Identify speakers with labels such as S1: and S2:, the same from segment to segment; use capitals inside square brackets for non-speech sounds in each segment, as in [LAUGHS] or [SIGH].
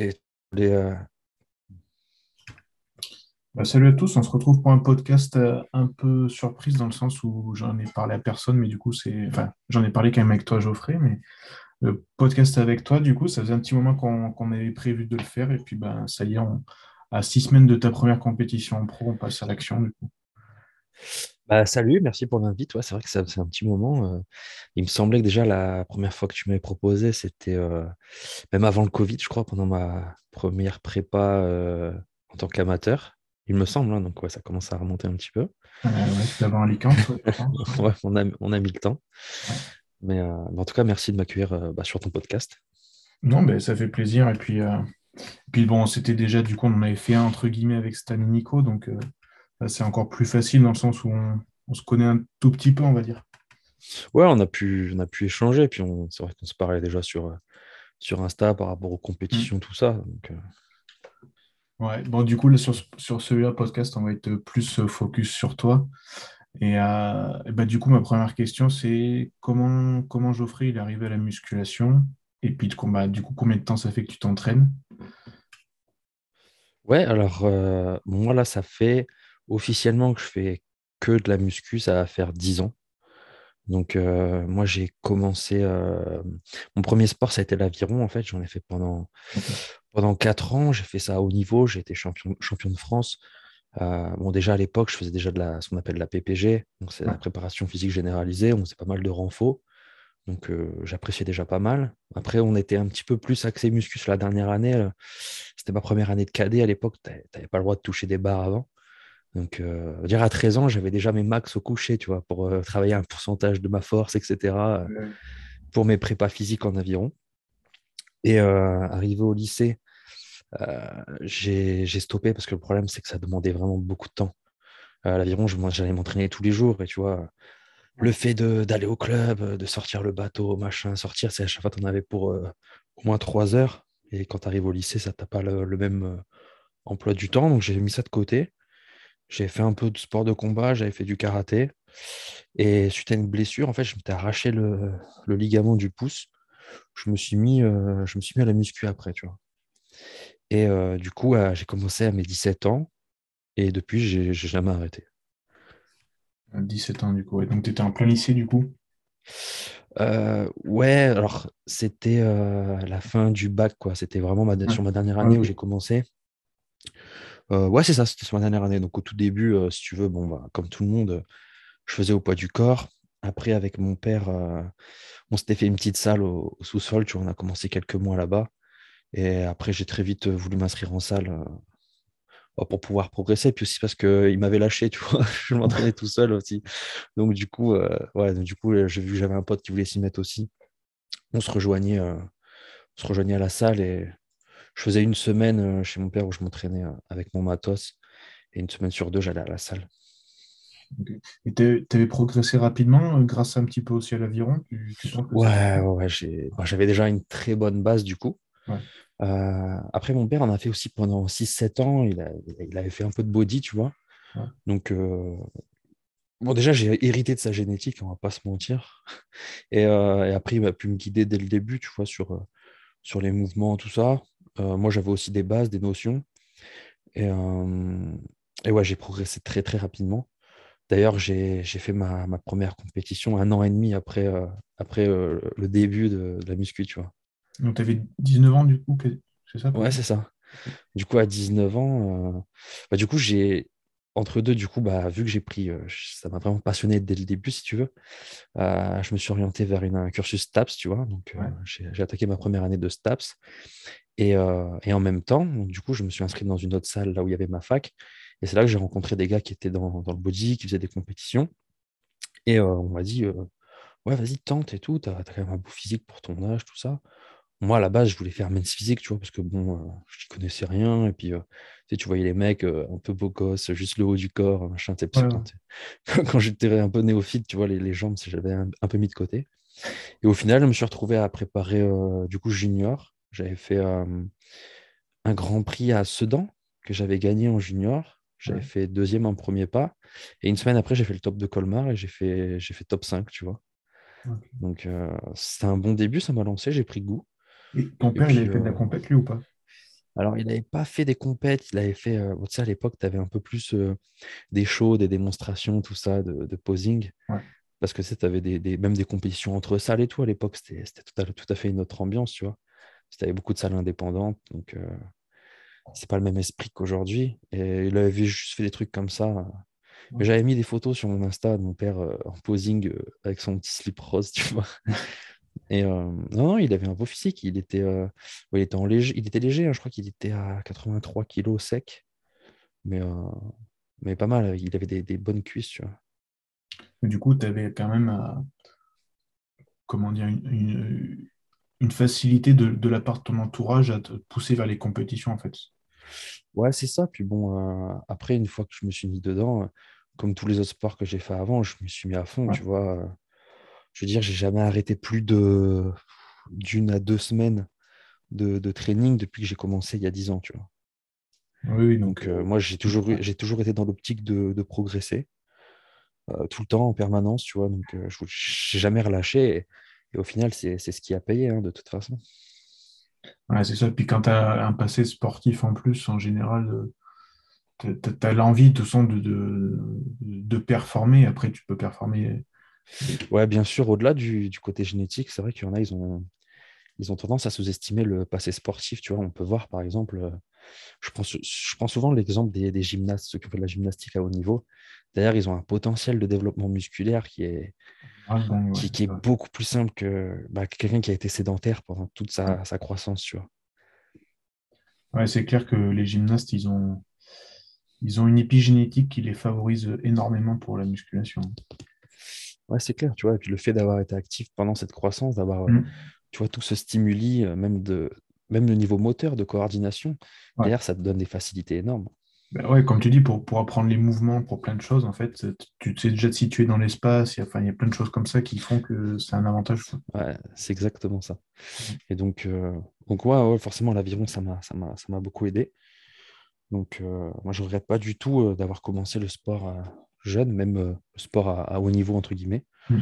S1: Euh,
S2: bah, salut à tous, on se retrouve pour un podcast euh, un peu surprise dans le sens où j'en ai parlé à personne, mais du coup c'est. Enfin, j'en ai parlé quand même avec toi Geoffrey, mais le podcast avec toi, du coup, ça faisait un petit moment qu'on avait prévu de le faire, et puis ben ça y est, à six semaines de ta première compétition en pro, on passe à l'action du coup.
S1: Bah, salut, merci pour l'invite. Ouais, c'est vrai que c'est un petit moment. Euh. il me semblait que déjà la première fois que tu m'avais proposé, c'était euh, même avant le Covid, je crois, pendant ma première prépa euh, en tant qu'amateur. Il me semble, hein, donc ouais, ça commence à remonter un petit peu.
S2: ouais, c'est avant Alicante. [LAUGHS]
S1: ouais, on a, on a mis le temps. Mais, en tout cas, merci de m'accueillir bah, sur ton podcast.
S2: Non, mais ça fait plaisir. Et puis, puis bon, c'était déjà, du coup, on en avait fait un entre guillemets avec Stan et Nico, donc c'est encore plus facile dans le sens où on, se connaît un tout petit peu, on va dire.
S1: Ouais, on a pu, on a pu échanger, puis c'est vrai qu'on se parlait déjà sur, sur Insta par rapport aux compétitions, mm. tout ça. Donc, euh.
S2: Ouais, bon, du coup, sur, sur celui-là, podcast, on va être plus focus sur toi. Et, euh, bah, du coup, ma première question, c'est comment, comment Geoffrey il est arrivé à la musculation? Et puis, bah, du coup, combien de temps ça fait que tu t'entraînes?
S1: Ouais, alors, euh, moi, là, ça fait officiellement que je fais que de la muscu, ça va faire 10 ans. Donc, euh, moi, j'ai commencé. Euh, mon premier sport, ça a été l'aviron, en fait. J'en ai fait pendant, pendant 4 ans. J'ai fait ça à haut niveau. J'ai été champion, champion de France. Euh, bon, déjà à l'époque, je faisais déjà de la, ce qu'on appelle la PPG. Donc, c'est la préparation physique généralisée. On faisait pas mal de renfaux. Donc, j'appréciais déjà pas mal. Après, on était un petit peu plus axé muscu sur la dernière année. C'était ma première année de cadet à l'époque. Tu n'avais pas le droit de toucher des barres avant. Donc, euh, dire à 13 ans, j'avais déjà mes max au coucher, tu vois, pour euh, travailler un pourcentage de ma force, etc., euh, pour mes prépas physiques en aviron. Et arrivé au lycée, j'ai stoppé parce que le problème, c'est que ça demandait vraiment beaucoup de temps. à l'aviron, j'allais m'entraîner tous les jours, et tu vois, le fait d'aller au club, de sortir le bateau, machin, sortir, c'est à chaque fois, tu en avais pour au moins trois heures. Et quand tu arrives au lycée, ça t'a pas le, le même emploi du temps. Donc, j'ai mis ça de côté. J'ai fait un peu de sport de combat, j'avais fait du karaté. Et suite à une blessure, en fait, je m'étais arraché le, ligament du pouce. Je me suis mis, euh, je me suis mis à la muscu après, tu vois. Et euh, du coup, j'ai commencé à mes 17 ans. Et depuis, j'ai jamais arrêté.
S2: 17 ans, du coup. Et donc, tu étais en plein lycée, du coup?
S1: Euh, Ouais, alors, c'était la fin du bac, quoi. C'était vraiment ma, sur ma dernière année où j'ai commencé. Euh, ouais, c'est ça, c'était sur ma dernière année. Donc au tout début, euh, si tu veux, bon, bah, comme tout le monde, je faisais au poids du corps. Après, avec mon père, euh, on s'était fait une petite salle au, sous-sol. Tu vois, on a commencé quelques mois là-bas. Et après, j'ai très vite voulu m'inscrire en salle bah, pour pouvoir progresser. Puis aussi parce qu'il m'avait lâché, tu vois. [LAUGHS] je m'entraînais tout seul aussi. Donc du coup, ouais, du coup, j'ai vu que j'avais un pote qui voulait s'y mettre aussi. On se rejoignait, on se rejoignait à la salle et je faisais une semaine euh, chez mon père où je m'entraînais euh, avec mon matos et une semaine sur deux, j'allais à la salle.
S2: Et tu avais progressé rapidement euh, grâce un petit peu aussi à l'aviron
S1: Ouais, ouais j'avais déjà une très bonne base du coup. après, mon père en a fait aussi pendant 6-7 ans. Il, il, avait fait un peu de body, tu vois. Donc, bon, déjà, j'ai hérité de sa génétique, on va pas se mentir. Et, et, après, il m'a pu me guider dès le début, tu vois, sur, sur les mouvements, tout ça. Euh, moi, j'avais aussi des bases, des notions. Et, euh, et ouais, j'ai progressé très, très rapidement. D'ailleurs, j'ai fait ma, ma, première compétition un an et demi après, euh, après le début de, la muscu, tu vois.
S2: Donc, tu avais 19 ans, du coup,
S1: c'est ça Ouais, c'est ça. Du coup, à 19 ans, bah, du coup, j'ai entre deux, du coup, bah, vu que j'ai pris, ça m'a vraiment passionné dès le début, si tu veux, je me suis orienté vers une, un cursus STAPS, tu vois. Donc, j'ai attaqué ma première année de STAPS. Et, en même temps, du coup, je me suis inscrit dans une autre salle là où il y avait ma fac. Et c'est là que j'ai rencontré des gars qui étaient dans, le body, qui faisaient des compétitions. Et on m'a dit, ouais, vas-y, tente et tout, tu as, quand même un beau physique pour ton âge, tout ça. Moi, à la base, je voulais faire men's physique, tu vois, parce que bon, je ne connaissais rien. Et puis, tu, tu voyais les mecs un peu beaux gosses, juste le haut du corps, machin. [LAUGHS] Quand, j'étais un peu néophyte, tu vois, les, les jambes, j'avais un, un, peu mis de côté. Et au final, je me suis retrouvé à préparer, du coup, junior. J'avais fait un Grand Prix à Sedan que j'avais gagné en junior. J'avais fait deuxième en premier pas. Et une semaine après, j'ai fait le top de Colmar et j'ai fait, j'ai fait top 5, tu vois. Donc, c'était un bon début, ça m'a lancé, j'ai pris goût.
S2: Et ton père, il avait fait de la compète, lui, ou pas?
S1: Alors, il n'avait pas fait des compètes, il avait fait, euh, tu sais, à l'époque, tu avais un peu plus euh, des shows, des démonstrations, tout ça, de, de posing.
S2: Ouais.
S1: Parce que tu avais des, des- même des compétitions entre salles et tout à l'époque, c'était c'était tout à, tout à fait une autre ambiance, tu vois. Tu avais beaucoup de salles indépendantes, donc euh, c'est pas le même esprit qu'aujourd'hui. Et il avait juste fait des trucs comme ça. Mais j'avais mis des photos sur mon Insta de mon père euh, en posing euh, avec son petit slip rose, tu vois. [LAUGHS] Et euh, non, non, il avait un beau physique. Il était, il était en léger, il était léger, hein, je crois qu'il était à 83 kilos sec, mais, mais pas mal. Il avait des, des bonnes cuisses, tu vois.
S2: Mais du coup, tu avais quand même, comment dire, une, une- une facilité de, de la part de ton entourage à te pousser vers les compétitions, en fait.
S1: Ouais, c'est ça. Puis bon, euh, après, une fois que je me suis mis dedans, euh, comme tous les autres sports que j'ai fait avant, je me suis mis à fond,
S2: Ouais.
S1: tu vois. euh, Je veux dire, j'ai jamais arrêté plus de d'une à deux semaines de, de training depuis que j'ai commencé il y a 10 ans, tu vois.
S2: Oui, oui, donc,
S1: Donc, euh, moi, j'ai toujours, j'ai toujours été dans l'optique de, de progresser, tout le temps, en permanence, tu vois. Donc, je n'ai jamais relâché. Et, et au final, c'est ce qui a payé, hein, de toute façon.
S2: Ouais, c'est ça. Puis quand tu as un passé sportif en plus, en général, tu as, l'envie de, toute façon, de, de, de performer. Après, tu peux performer.
S1: Ouais, bien sûr, au-delà du, du côté génétique, c'est vrai qu'il y en a, ils ont, ils ont tendance à sous-estimer le passé sportif, tu vois. On peut voir, par exemple, euh, je prends, je prends souvent l'exemple des, des gymnastes, ceux qui font de la gymnastique à haut niveau. D'ailleurs, ils ont un potentiel de développement musculaire qui est,
S2: Ah, ouais,
S1: qui, qui est beaucoup plus simple que, bah, que quelqu'un qui a été sédentaire pendant toute
S2: Ouais.
S1: sa, sa croissance, tu vois.
S2: Ouais, c'est clair que les gymnastes, ils ont, ils ont une épigénétique qui les favorise énormément pour la musculation.
S1: Ouais, c'est clair, tu vois. Et puis le fait d'avoir été actif pendant cette croissance, d'avoir, euh,
S2: Mm.
S1: tu vois, tout ce stimuli, euh, même de, même le niveau moteur, de coordination,
S2: Ouais.
S1: derrière, ça te donne des facilités énormes.
S2: Ben ouais, comme tu dis, pour, pour apprendre les mouvements, pour plein de choses, en fait, tu sais déjà te situer dans l'espace. Il y a, enfin, il y a plein de choses comme ça qui font que c'est un avantage.
S1: Ouais, c'est exactement ça. Et donc, euh, donc ouais, ouais, forcément, l'aviron, ça m'a, ça m'a, ça m'a beaucoup aidé. Donc, euh, moi, je regrette pas du tout euh, d'avoir commencé le sport jeune, même le sport à, à haut niveau, entre guillemets,
S2: Mm.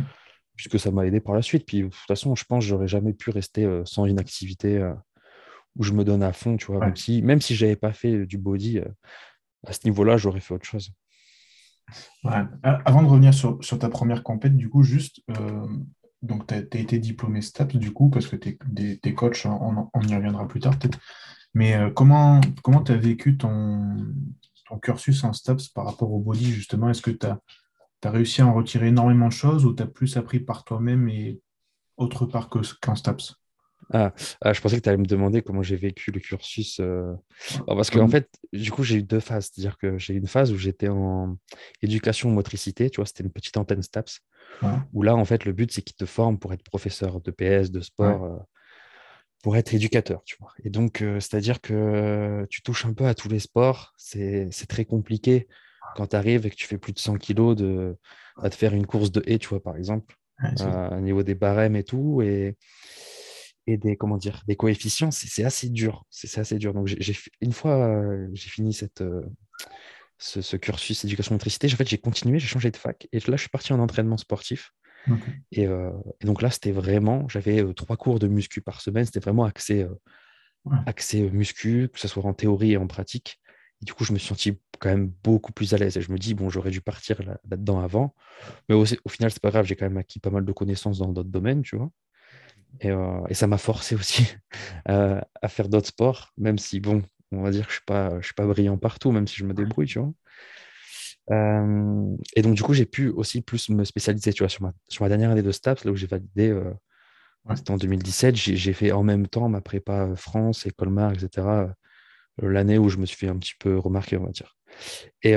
S1: puisque ça m'a aidé par la suite. Puis, de toute façon, je pense que j'aurais jamais pu rester sans une activité où je me donne à fond, tu vois,
S2: Ouais.
S1: même si, même si j'avais pas fait du body, euh, à ce niveau-là, j'aurais fait autre chose.
S2: Ouais. Avant de revenir sur, sur ta première compète, du coup, juste, euh, donc tu as, été diplômé STAPS, du coup, parce que tu es, coach, on, on y reviendra plus tard peut-être. Mais euh, comment comment tu as vécu ton, ton cursus en STAPS par rapport au body, justement? Est-ce que tu as, réussi à en retirer énormément de choses ou tu as plus appris par toi-même et autre part que, qu'en STAPS?
S1: Ah, ah, je pensais que tu allais me demander comment j'ai vécu le cursus. euh, parce qu'en
S2: Hum,
S1: fait, du coup, j'ai eu deux phases. C'est-à-dire que j'ai eu une phase où j'étais en éducation motricité, tu vois, c'était une petite antenne STAPS,
S2: Ouais,
S1: où là, en fait, le but, c'est qu'ils te forment pour être professeur de PS, de
S2: ouais,
S1: sport, euh, pour être éducateur, tu vois. Et donc, euh, c'est-à-dire que tu touches un peu à tous les sports. C'est très compliqué quand tu arrives et que tu fais plus de 100 kilos de, à te faire une course de haie, tu vois, par exemple,
S2: ouais,
S1: au niveau des barèmes et tout. Et, et des, comment dire, des coefficients, c'est assez dur. C'est assez dur. Donc, j'ai une fois euh, j'ai fini cette, euh, ce, ce cursus éducation motricité, en fait, j'ai continué, j'ai changé de fac. Et là, je suis parti en entraînement sportif. Et, euh, et donc là, c'était vraiment, j'avais euh, trois cours de muscu par semaine. C'était vraiment axé, euh,
S2: Ouais,
S1: axé muscu, que ce soit en théorie et en pratique. Et du coup, je me suis senti quand même beaucoup plus à l'aise. Et je me dis, bon, j'aurais dû partir là- là-dedans avant. Mais au, au final, c'est pas grave, j'ai quand même acquis pas mal de connaissances dans d'autres domaines, tu vois. Et, euh, et ça m'a forcé aussi [LAUGHS] à faire d'autres sports, même si, bon, on va dire que je suis je suis pas brillant partout, même si je me débrouille, tu vois. Euh, et donc, du coup, j'ai pu aussi plus me spécialiser, tu vois, sur ma, sur ma dernière année de STAPS, là où j'ai validé, euh,
S2: ouais,
S1: c'était en 2017, j'ai fait en même temps ma prépa France et Colmar, etc., l'année où je me suis fait un petit peu remarquer, on va dire. Et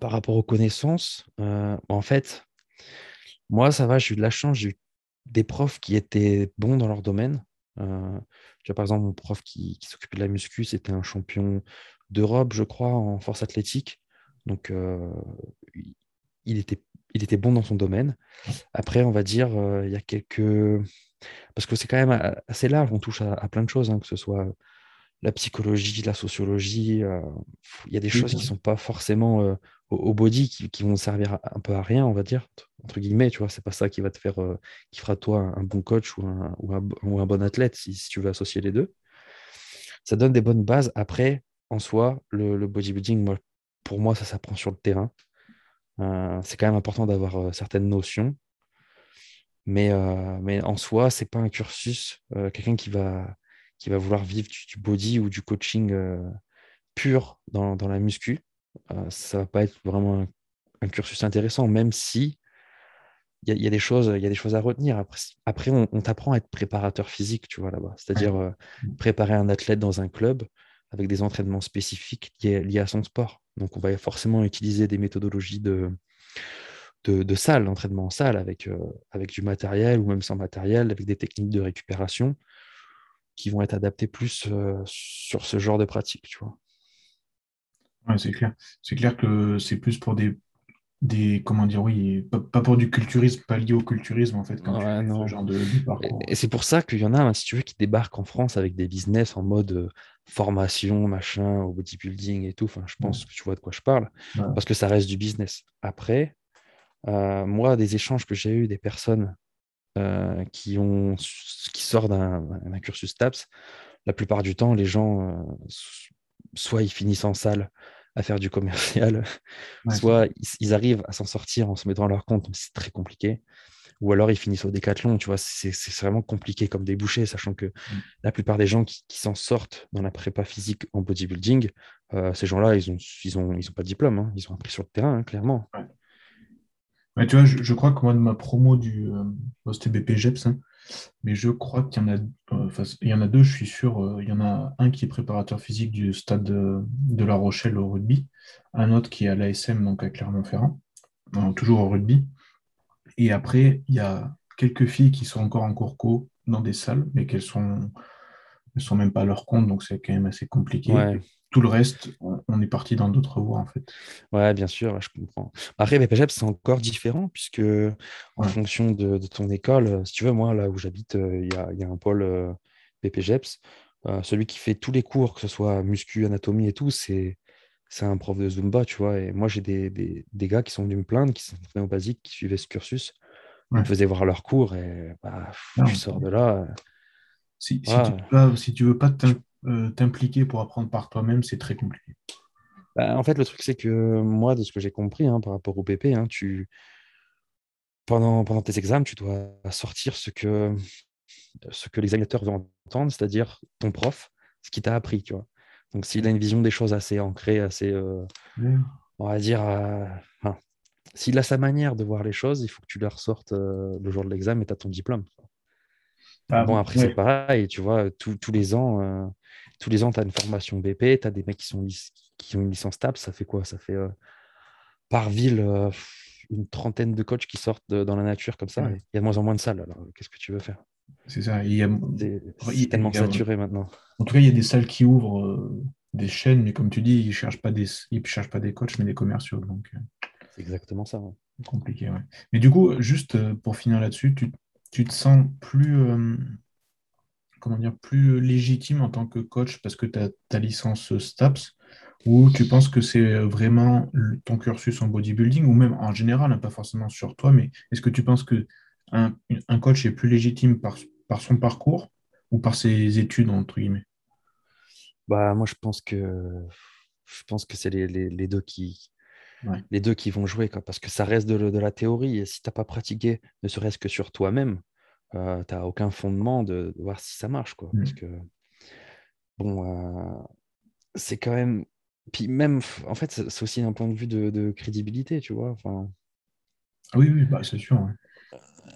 S1: par rapport aux connaissances, en fait, moi, ça va, j'ai eu de la chance, j'ai eu des profs qui étaient bons dans leur domaine. Euh, tu vois, par exemple, mon prof qui, qui s'occupait de la muscu, c'était un champion d'Europe, je crois, en force athlétique. Donc, euh, il était, il était bon dans son domaine. Après, on va dire, euh, il y a quelques... Parce que c'est quand même assez large, on touche à, à plein de choses, hein, que ce soit la psychologie, la sociologie. Il y a des
S2: oui,
S1: choses qui
S2: vrai.
S1: sont pas forcément au, body, qui, vont servir un peu à rien, on va dire, entre guillemets, tu vois. C'est pas ça qui va te faire, euh, qui fera toi un, bon coach ou un, ou un, bon athlète, si, tu veux associer les deux. ça donne des bonnes bases. Après, en soi, le, bodybuilding, moi, pour moi, ça s'apprend sur le terrain. Euh, c'est quand même important d'avoir euh, certaines notions. Mais, mais en soi, c'est pas un cursus. Quelqu'un qui va, qui va vouloir vivre du, body ou du coaching pur dans, dans, la muscu, ça va pas être vraiment un, cursus intéressant, même si il y, y, a des choses, il y a des choses à retenir. Après, après on, t'apprend à être préparateur physique, tu vois là-bas. C'est-à-dire préparer un athlète dans un club avec des entraînements spécifiques liés, à son sport. Donc, on va forcément utiliser des méthodologies de, de, salle, d'entraînement en salle, avec, euh, avec du matériel ou même sans matériel, avec des techniques de récupération qui vont être adaptées plus euh, sur ce genre de pratique, tu vois.
S2: Ouais, c'est clair. C'est clair que c'est plus pour des des comment dire oui pas, pour du culturisme pas lié au culturisme en fait quand ce genre de,
S1: parcours. Et, c'est pour ça qu'il y en a hein, si tu veux qui débarquent en France avec des business en mode euh, formation machin au bodybuilding et tout. Enfin je pense que tu vois de quoi je parle parce que ça reste du business. Après euh, moi des échanges que j'ai eu des personnes euh, qui ont qui sortent d'un cursus TAPS la plupart du temps les gens soit ils finissent en salle à faire du commercial. Soit ils, arrivent à s'en sortir en se mettant à leur compte, mais c'est très compliqué. Ou alors ils finissent au décathlon, tu vois, c'est vraiment compliqué comme débouché, sachant que mm. la plupart des gens qui, s'en sortent dans la prépa physique en bodybuilding, euh, ces gens-là, ils n'ont ils ont, ils ont pas de diplôme, hein. ils ont appris sur le terrain, hein, clairement.
S2: tu vois, je, crois que moi, de ma promo du euh, c'était BPGEPS, hein, mais je crois qu'il y en a, euh, deux, je suis sûr. Euh, il y en a un qui est préparateur physique du stade de, La Rochelle au rugby, un autre qui est à l'ASM, donc à Clermont-Ferrand, toujours au rugby. Et après, il y a quelques filles qui sont encore en cours co dans des salles, mais qu'elles sont, elles sont même pas à leur compte, donc c'est quand même assez compliqué tout le reste, on, est parti dans d'autres voies, en fait.
S1: Ouais, bien sûr, je comprends. Après, BPGEP, c'est encore différent, puisque en fonction de, ton école, si tu veux, moi, là où j'habite, euh, il y, a, un pôle euh, BPGEPS. Euh, celui qui fait tous les cours, que ce soit muscu, anatomie et tout, c'est un prof de Zumba, tu vois. Et moi, j'ai des, des, gars qui sont venus me plaindre, qui sont au basique, qui suivaient ce cursus. On me faisait voir leurs cours et bah, je sors de là.
S2: Si, si, tu, si tu veux pas euh, t'impliquer pour apprendre par toi-même, c'est très compliqué.
S1: Bah, en fait, le truc, c'est que moi, de ce que j'ai compris hein, par rapport au PP, hein, tu... pendant, pendant tes examens, tu dois sortir ce que, ce que l'examinateur veut entendre, c'est-à-dire ton prof, ce qui t'a appris. Tu vois. Donc, s'il a une vision des choses assez ancrée, assez, euh, on va dire, euh, s'il a sa manière de voir les choses, il faut que tu leur sortes le jour de l'examen et tu as ton diplôme. Ah bon, après, c'est pareil, tu vois, tous les ans, tous les ans, tu as une formation BP, tu as des mecs qui, sont, qui ont une licence TAP, ça fait quoi? Ça fait euh, par ville euh, une trentaine de coachs qui sortent dans la nature comme ça. Il y a de moins en moins de salles, alors qu'est-ce que tu veux faire?
S2: C'est ça. Il
S1: y a... C'est tellement saturé maintenant.
S2: En tout cas, il y a des salles qui ouvrent euh, des chaînes, mais comme tu dis, ils ne cherchent, pas des... cherchent pas des coachs, mais des commerciaux. Donc,
S1: C'est exactement ça.
S2: Compliqué, ouais. Mais du coup, juste pour finir là-dessus, tu, tu, te sens plus comment dire, plus légitime en tant que coach parce que tu as ta licence STAPS ou tu penses que c'est vraiment ton cursus en bodybuilding ou même en général, hein, pas forcément sur toi, mais est-ce que tu penses que un, coach est plus légitime par, par, son parcours ou par ses études, entre guillemets?
S1: Bah, Moi, je pense que, je pense que c'est les, les, deux qui, les deux qui vont jouer, quoi, parce que ça reste de, de la théorie et si tu n'as pas pratiqué, ne serait-ce que sur toi-même, euh, tu n'as aucun fondement de, voir si ça marche. Quoi, Parce mmh. que, bon, euh, c'est quand même. Puis même, en fait, c'est aussi un point de vue de, crédibilité, tu vois. Enfin...
S2: Oui, oui, bah, c'est sûr.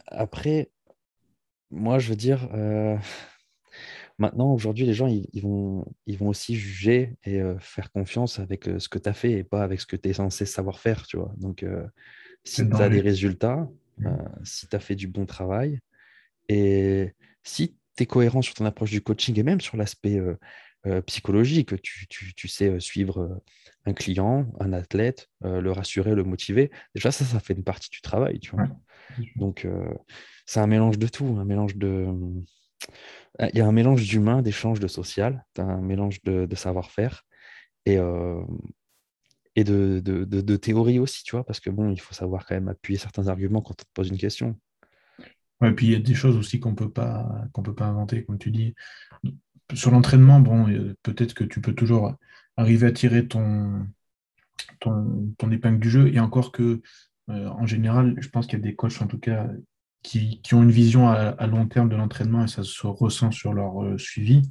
S1: Après, moi, je veux dire, euh, [LAUGHS] maintenant, aujourd'hui, les gens, ils, vont, ils vont aussi juger et faire confiance avec ce que tu as fait et pas avec ce que tu es censé savoir faire, tu vois. Donc, si tu as des résultats, mmh. si tu as fait du bon travail, et si tu es cohérent sur ton approche du coaching et même sur l'aspect euh, euh, psychologique, tu, tu, sais euh, suivre un client, un athlète, le rassurer, le motiver, déjà ça, ça fait une partie du travail. Tu vois. Donc, c'est un mélange de tout, un mélange de... Il y a un mélange d'humain, d'échange, de social, un mélange de, de savoir-faire et, et de, de, de, théorie aussi, tu vois, parce que bon, il faut savoir quand même appuyer certains arguments quand on te pose une question.
S2: Et puis il y a des choses aussi qu'on peut pas peut pas inventer, comme tu dis. sur l'entraînement, bon, peut-être que tu peux toujours arriver à tirer ton, épingle du jeu. Et encore que, euh, en général, je pense qu'il y a des coachs, en tout cas, qui, ont une vision à, long terme de l'entraînement et ça se ressent sur leur euh, suivi.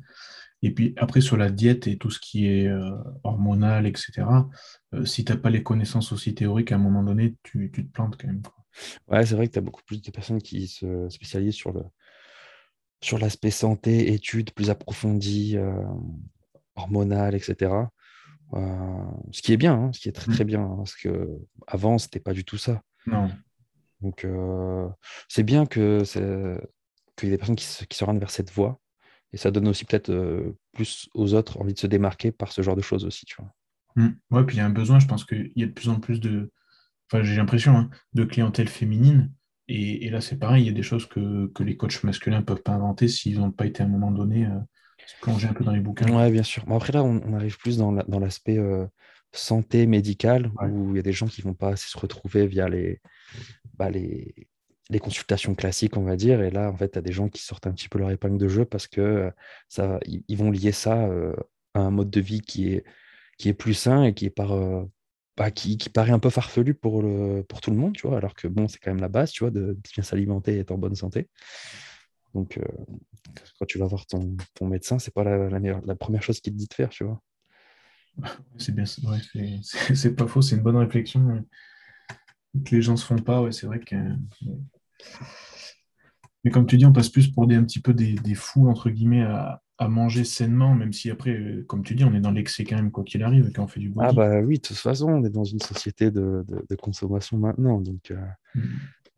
S2: Et puis après, sur la diète et tout ce qui est euh, hormonal, etc., si tu n'as pas les connaissances aussi théoriques, à un moment donné, tu, te plantes quand même.
S1: Ouais, c'est vrai que tu as beaucoup plus de personnes qui se spécialisent sur le, sur l'aspect santé, études plus approfondies, euh, hormonales, etc. Euh, ce qui est bien, hein, ce qui est très
S2: Mm.
S1: très bien, hein, parce que avant, c'était pas du tout ça.
S2: Non.
S1: Donc, euh, c'est bien que qu'il y ait des personnes qui se, qui se rendent vers cette voie. Et ça donne aussi peut-être euh, plus aux autres envie de se démarquer par ce genre de choses aussi, tu vois.
S2: Mm. Ouais, puis il y a un besoin, je pense qu'il y a de plus en plus de, enfin j'ai l'impression, hein, de clientèle féminine. Et, et là, c'est pareil, il y a des choses que, que les coachs masculins ne peuvent pas inventer s'ils n'ont pas été à un moment donné euh, se plonger un peu dans les bouquins.
S1: Ouais, bien sûr. Bon, après, là, on, on arrive plus dans la- dans l'aspect euh, santé médicale,
S2: Ouais.
S1: où il y a des gens qui vont pas assez se retrouver via les, bah, les, les consultations classiques, on va dire. Et là, en fait, tu as des gens qui sortent un petit peu leur épingle de jeu parce que euh, ça, ils, ils vont lier ça euh, à un mode de vie qui est, qui est plus sain et qui est par, bah, qui, paraît un peu farfelu pour, le, pour tout le monde, tu vois, alors que bon, c'est quand même la base, tu vois, de bien s'alimenter et être en bonne santé. Donc, euh, quand tu vas voir ton, ton médecin, c'est pas la, meilleure- la première chose qu'il te dit de faire, tu vois. [LAUGHS]
S2: C'est bien, c'est pas faux, c'est une bonne réflexion que les gens se font pas. Ouais, c'est vrai que. Mais comme tu dis, on passe plus pour des, un petit peu des, des fous, entre guillemets, à, à manger sainement, même si après, euh, comme tu dis, on est dans l'excès quand même, quoi qu'il arrive, et quand on fait du
S1: Ah
S2: body.
S1: bah oui, de toute façon, on est dans une société de, de- de consommation maintenant, donc euh,
S2: Mm.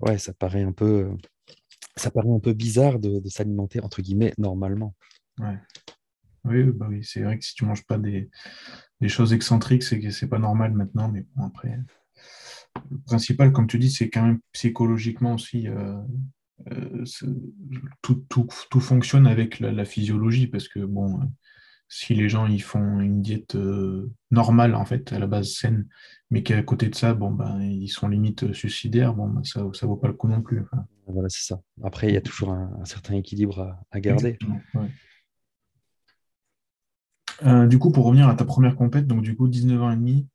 S1: ouais, ça paraît un peu, ça paraît un peu bizarre de, de s'alimenter entre guillemets normalement.
S2: Ouais. Oui, bah oui, c'est vrai que si tu manges pas des, des choses excentriques, c'est que c'est pas normal maintenant, mais bon, après. Le principal, comme tu dis, c'est quand même psychologiquement aussi. euh, tout, tout, tout fonctionne avec la, la physiologie, parce que bon, euh, si les gens ils font une diète euh, normale, en fait, à la base saine, mais qu'à côté de ça, bon, ben, ils sont limite suicidaires, bon, ben, ça, ça vaut pas le coup non plus. enfin.
S1: Voilà, c'est ça. Après, il y a toujours un, un certain équilibre à, à garder.
S2: Ouais. Euh, du coup, pour revenir à ta première compète, donc du coup, 19 ans et demi,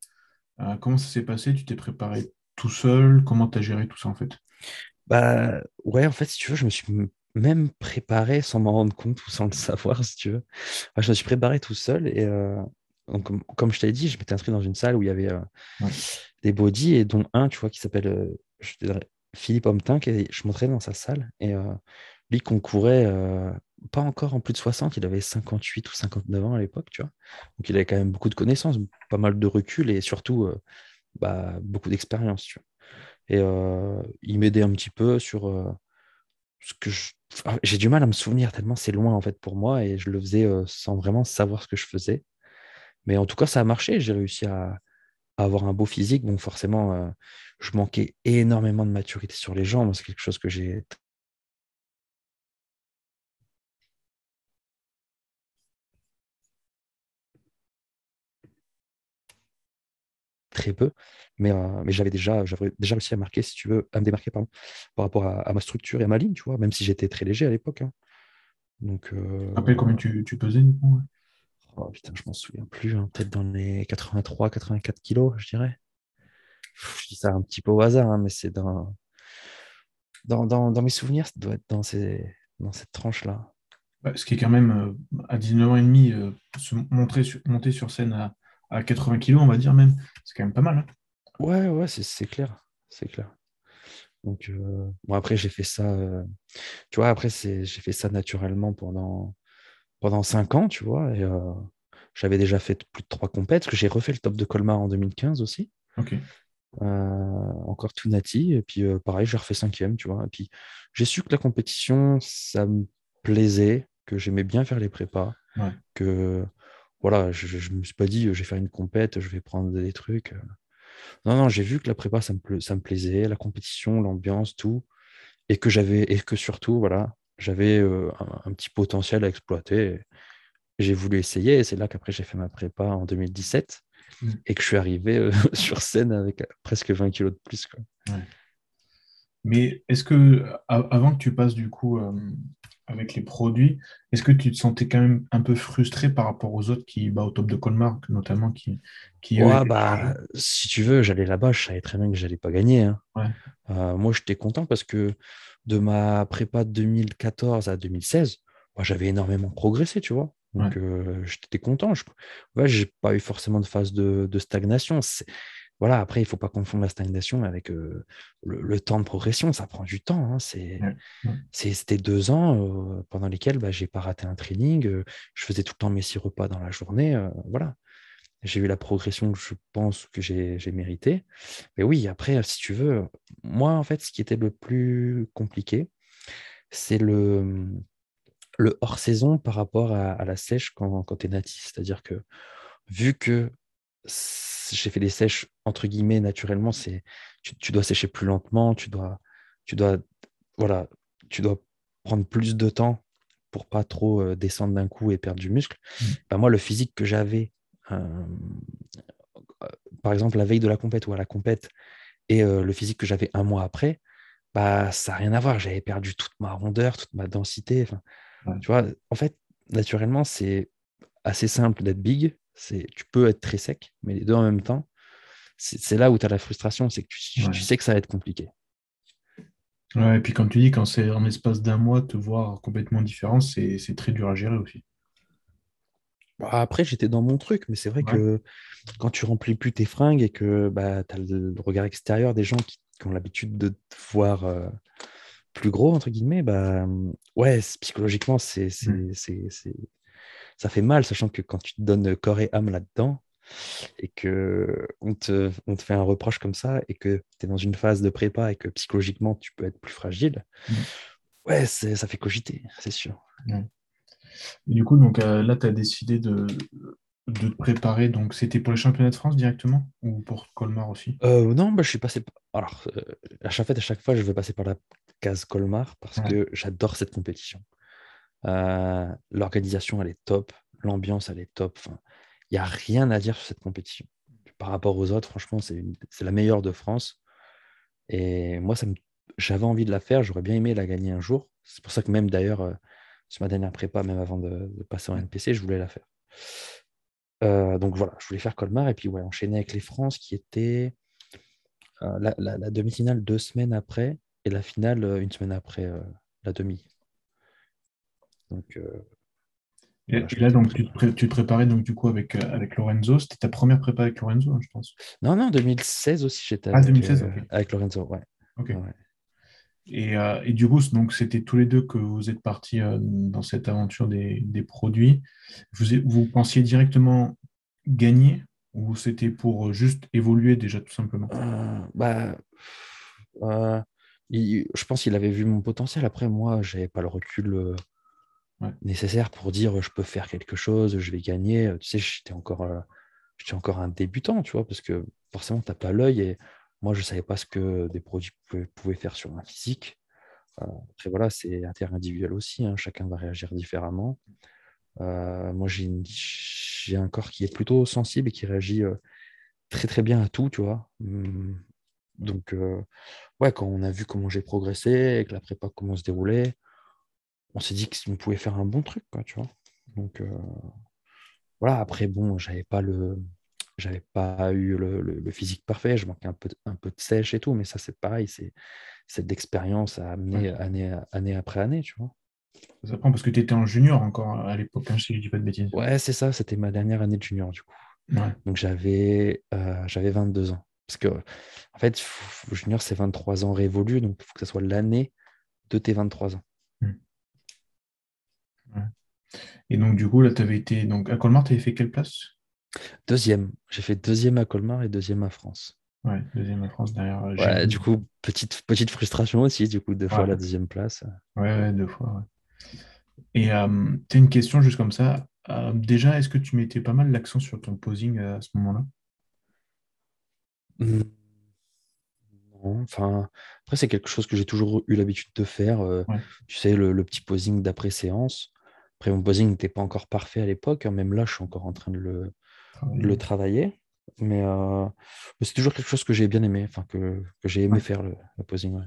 S2: euh, comment ça s'est passé? Tu t'es préparé tout seul? Comment tu as géré tout ça en fait?
S1: Bah ouais, en fait, si tu veux, je me suis même préparé sans m'en rendre compte ou sans le savoir, si tu veux. Enfin, je me suis préparé tout seul et euh, donc, comme, comme je t'avais dit, je m'étais inscrit dans une salle où il y avait euh,
S2: Ouais.
S1: des bodys et dont un, tu vois, qui s'appelle euh, je te dirais, Philippe Hometin, qui je m'entraînais dans sa salle et lui concourait pas encore en plus de 60, il avait 58 ou 59 ans à l'époque, tu vois. Donc il avait quand même beaucoup de connaissances, pas mal de recul et surtout bah, beaucoup d'expérience. Et euh, il m'aidait un petit peu sur euh, ce que je... ah, J'ai du mal à me souvenir tellement c'est loin en fait pour moi et je le faisais euh, sans vraiment savoir ce que je faisais. Mais en tout cas, ça a marché. J'ai réussi à, à avoir un beau physique. Bon, forcément, je manquais énormément de maturité sur les jambes. C'est quelque chose que j'ai très peu. Mais, euh, mais j'avais déjà, j'avais déjà réussi à marquer, si tu veux, à me démarquer pardon, par rapport à, à ma structure et à ma ligne, tu vois, même si j'étais très léger à l'époque. hein. Donc, euh,
S2: combien tu, tu pesais du coup? ouais?
S1: Oh, putain, je m'en souviens plus. hein. Peut-être dans les 83, 84 kilos, je dirais. Pff, Je dis ça un petit peu au hasard, hein, mais c'est dans, dans, dans, dans mes souvenirs, ça doit être dans, ces, dans cette tranche-là.
S2: Bah, ce qui est quand même, euh, à 19 ans et demi, euh, se montrer sur- monter sur scène à, à 80 kilos, on va dire même, c'est quand même pas mal. hein.
S1: Ouais, ouais, c'est clair. C'est clair. Donc, euh, bon, après, j'ai fait ça, euh, tu vois, après, c'est- j'ai fait ça naturellement pendant, pendant 5 ans, tu vois, et euh, j'avais déjà fait plus de trois compètes, parce que j'ai refait le top de Colmar en 2015 aussi,
S2: Ok.
S1: encore tout nati, et puis pareil, j'ai refait cinquième, tu vois, et puis j'ai su que la compétition, ça me plaisait, que j'aimais bien faire les prépas,
S2: Ouais.
S1: que, voilà, je, je me suis pas dit, euh, je vais faire une compète, je vais prendre des trucs. euh. Non, non, j'ai vu que la prépa, ça me, pla- ça me plaisait, la compétition, l'ambiance, tout, et que j'avais, et que surtout, voilà, j'avais euh, un, un petit potentiel à exploiter. J'ai voulu essayer, et c'est là qu'après j'ai fait ma prépa en 2017,
S2: Mm.
S1: et que je suis arrivé euh, [LAUGHS] sur scène avec presque 20 kilos de plus, quoi.
S2: Mais est-ce que, avant que tu passes du coup euh, avec les produits, est-ce que tu te sentais quand même un peu frustré par rapport aux autres qui, bah, au top de Colmar, notamment, qui, qui
S1: ouais, bah, si tu veux, j'allais là-bas, je savais très bien que j'allais pas gagner. Hein. Euh, moi, j'étais content parce que de ma prépa 2014 à 2016, moi, j'avais énormément progressé, tu vois. Donc, euh, j'étais content. Je n'ai pas eu forcément de phase de, de stagnation voilà, après, il ne faut pas confondre la stagnation avec euh, le, temps de progression. Ça prend du temps. Hein. C'était deux ans euh, pendant lesquels bah, je n'ai pas raté un training. Euh, je faisais tout le temps mes six repas dans la journée. voilà. J'ai eu la progression que je pense que j'ai mérité. Mais oui, après, si tu veux, moi, en fait, ce qui était le plus compliqué, c'est le, le hors-saison par rapport à, la sèche quand, quand tu es natif. C'est-à-dire que vu que j'ai fait des sèches entre guillemets naturellement. C'est tu, dois sécher plus lentement, tu dois, tu dois, voilà, tu dois prendre plus de temps pour pas trop euh, descendre d'un coup et perdre du muscle. Mmh. Bah, moi, le physique que j'avais, euh, par exemple la veille de la compète ou à la compète, et euh, le physique que j'avais un mois après, bah ça n'a rien à voir. J'avais perdu toute ma rondeur, toute ma densité. Tu vois, en fait, naturellement, c'est assez simple d'être big, tu peux être très sec, mais les deux en même temps, c'est là où tu as la frustration, c'est que tu, sais que ça va être compliqué.
S2: Ouais, et puis comme tu dis, quand c'est en espace d'un mois, te voir complètement différent, c'est très dur à gérer aussi.
S1: Bah, après, j'étais dans mon truc, mais c'est vrai que quand tu remplis plus tes fringues et que bah, tu as le regard extérieur des gens qui, ont l'habitude de te voir euh, plus gros, entre guillemets, bah, ouais, psychologiquement, c'est mmh ça fait mal, sachant que quand tu te donnes corps et âme là-dedans, et que on te, on te, fait un reproche comme ça, et que tu es dans une phase de prépa et que psychologiquement tu peux être plus fragile, mmh. ouais, ça fait cogiter, c'est sûr.
S2: du coup, donc, euh, là, tu as décidé de, de te préparer. Donc, c'était pour les championnats de France directement ou pour Colmar aussi?
S1: Euh, Non, bah, je suis passé. Alors, euh, à chaque fois, à chaque fois, je vais passer par la case Colmar parce que j'adore cette compétition. Euh, l'organisation, elle est top. L'ambiance, elle est top. il n'y a rien à dire sur cette compétition. Par rapport aux autres, franchement, c'est la meilleure de France. Et moi, j'avais envie de la faire. J'aurais bien aimé la gagner un jour. C'est pour ça que même d'ailleurs, euh, sur ma dernière prépa, même avant de, passer en NPC, je voulais la faire. Euh, donc voilà, je voulais faire Colmar et puis ouais, enchaîner avec les France qui était la, demi-finale deux semaines après et la finale une semaine après la demi.
S2: Donc, euh, et, là, donc, tu te, préparais donc, du coup avec, euh, avec Lorenzo. C'était ta première prépa avec Lorenzo, hein, je pense.
S1: Non, non, 2016 aussi, j'étais
S2: ah, avec, 2016, euh,
S1: avec Lorenzo. Ouais.
S2: Ok. Et, et, du coup, donc c'était tous les deux que vous êtes partis dans cette aventure des, des produits. Vous, vous, pensiez directement gagner ou c'était pour juste évoluer déjà tout simplement?
S1: Bah, Je pense qu'il avait vu mon potentiel. Après, moi, je n'avais pas le recul nécessaire pour dire je peux faire quelque chose, je vais gagner. Tu sais, j'étais encore, euh, j'étais encore un débutant, tu vois, parce que forcément, tu n'as pas l'œil et moi, je ne savais pas ce que des produits pouvaient, faire sur un physique. Euh, après, voilà, c'est interindividuel aussi, hein, chacun va réagir différemment. Euh, moi, j'ai un corps qui est plutôt sensible et qui réagit très très bien à tout, tu vois. Mmh. Donc, ouais, quand on a vu comment j'ai progressé et que la prépa comment se déroulait, on s'est dit qu'on pouvait faire un bon truc, quoi, tu vois. Donc euh, voilà, après, bon, j'avais pas le. J'avais pas eu le, physique parfait, je manquais un peu, un peu de sèche et tout, mais ça, c'est pareil, c'est cette expérience à amener année, année après année, tu vois.
S2: Ça prend parce que tu étais en junior encore à l'époque, hein, si je dis pas de bêtises.
S1: Ouais, c'est ça, c'était ma dernière année de junior, du coup. Donc j'avais euh, j'avais 22 ans. Parce que, en fait, junior, c'est 23 ans révolus, donc il faut que ce soit l'année de tes 23 ans.
S2: Et donc, du coup, là, tu avais été. Donc, à Colmar, tu avais fait quelle place?
S1: Deuxième. J'ai fait deuxième à Colmar et deuxième à France.
S2: Ouais, deuxième à France derrière.
S1: Euh, ouais, du coup, petite, petite frustration aussi, du coup, deux fois la deuxième place.
S2: Ouais, deux fois. Et euh, tu as une question juste comme ça. Euh, déjà, est-ce que tu mettais pas mal l'accent sur ton posing à ce moment-là?
S1: Mmh. Non, enfin, après, c'est quelque chose que j'ai toujours eu l'habitude de faire. Tu sais, le petit posing d'après-séance. Après, mon posing n'était pas encore parfait à l'époque. Hein, même là, je suis encore en train de le, le travailler. Mais, euh, c'est toujours quelque chose que j'ai bien aimé, enfin, que, j'ai aimé faire le, posing.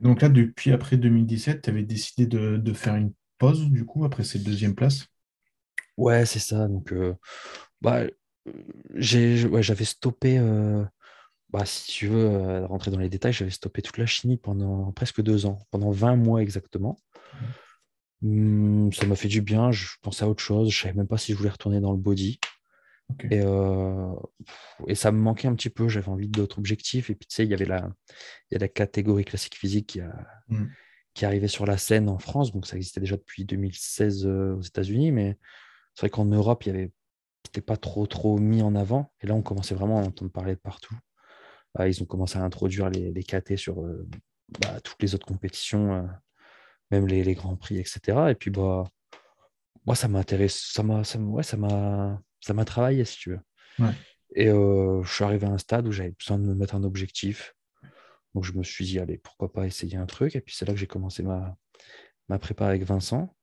S2: Donc là, depuis après 2017, tu avais décidé de, de faire une pause, du coup, après cette deuxième place?
S1: Ouais, c'est ça. Donc, euh, bah, ouais, j'avais stoppé, euh, bah, si tu veux rentrer dans les détails, j'avais stoppé toute la chimie pendant presque deux ans, pendant 20 mois exactement. Hum, ça m'a fait du bien, je pensais à autre chose, je savais même pas si je voulais retourner dans le body. Et, euh, et ça me manquait un petit peu, j'avais envie d'autres objectifs. Et puis, tu sais, il y avait la, il y a la catégorie classique physique qui, a,
S2: Mm.
S1: qui arrivait sur la scène en France. Donc, ça existait déjà depuis 2016 euh, aux États-Unis. Mais c'est vrai qu'en Europe, il y avait, c'était pas trop, trop mis en avant. Et là, on commençait vraiment à entendre parler de partout. Ah, ils ont commencé à introduire les, les KT sur euh, bah, toutes les autres compétitions, même les, les grands prix, etc. Et puis, bah, moi, ça m'intéresse, ça m'a, ça, ouais, ça m'a, ça m'a travaillé, si tu veux.
S2: Ouais.
S1: Et euh, je suis arrivé à un stade où j'avais besoin de me mettre un objectif. Donc, je me suis dit, allez, pourquoi pas essayer un truc. Et puis, c'est là que j'ai commencé ma, ma prépa avec Vincent.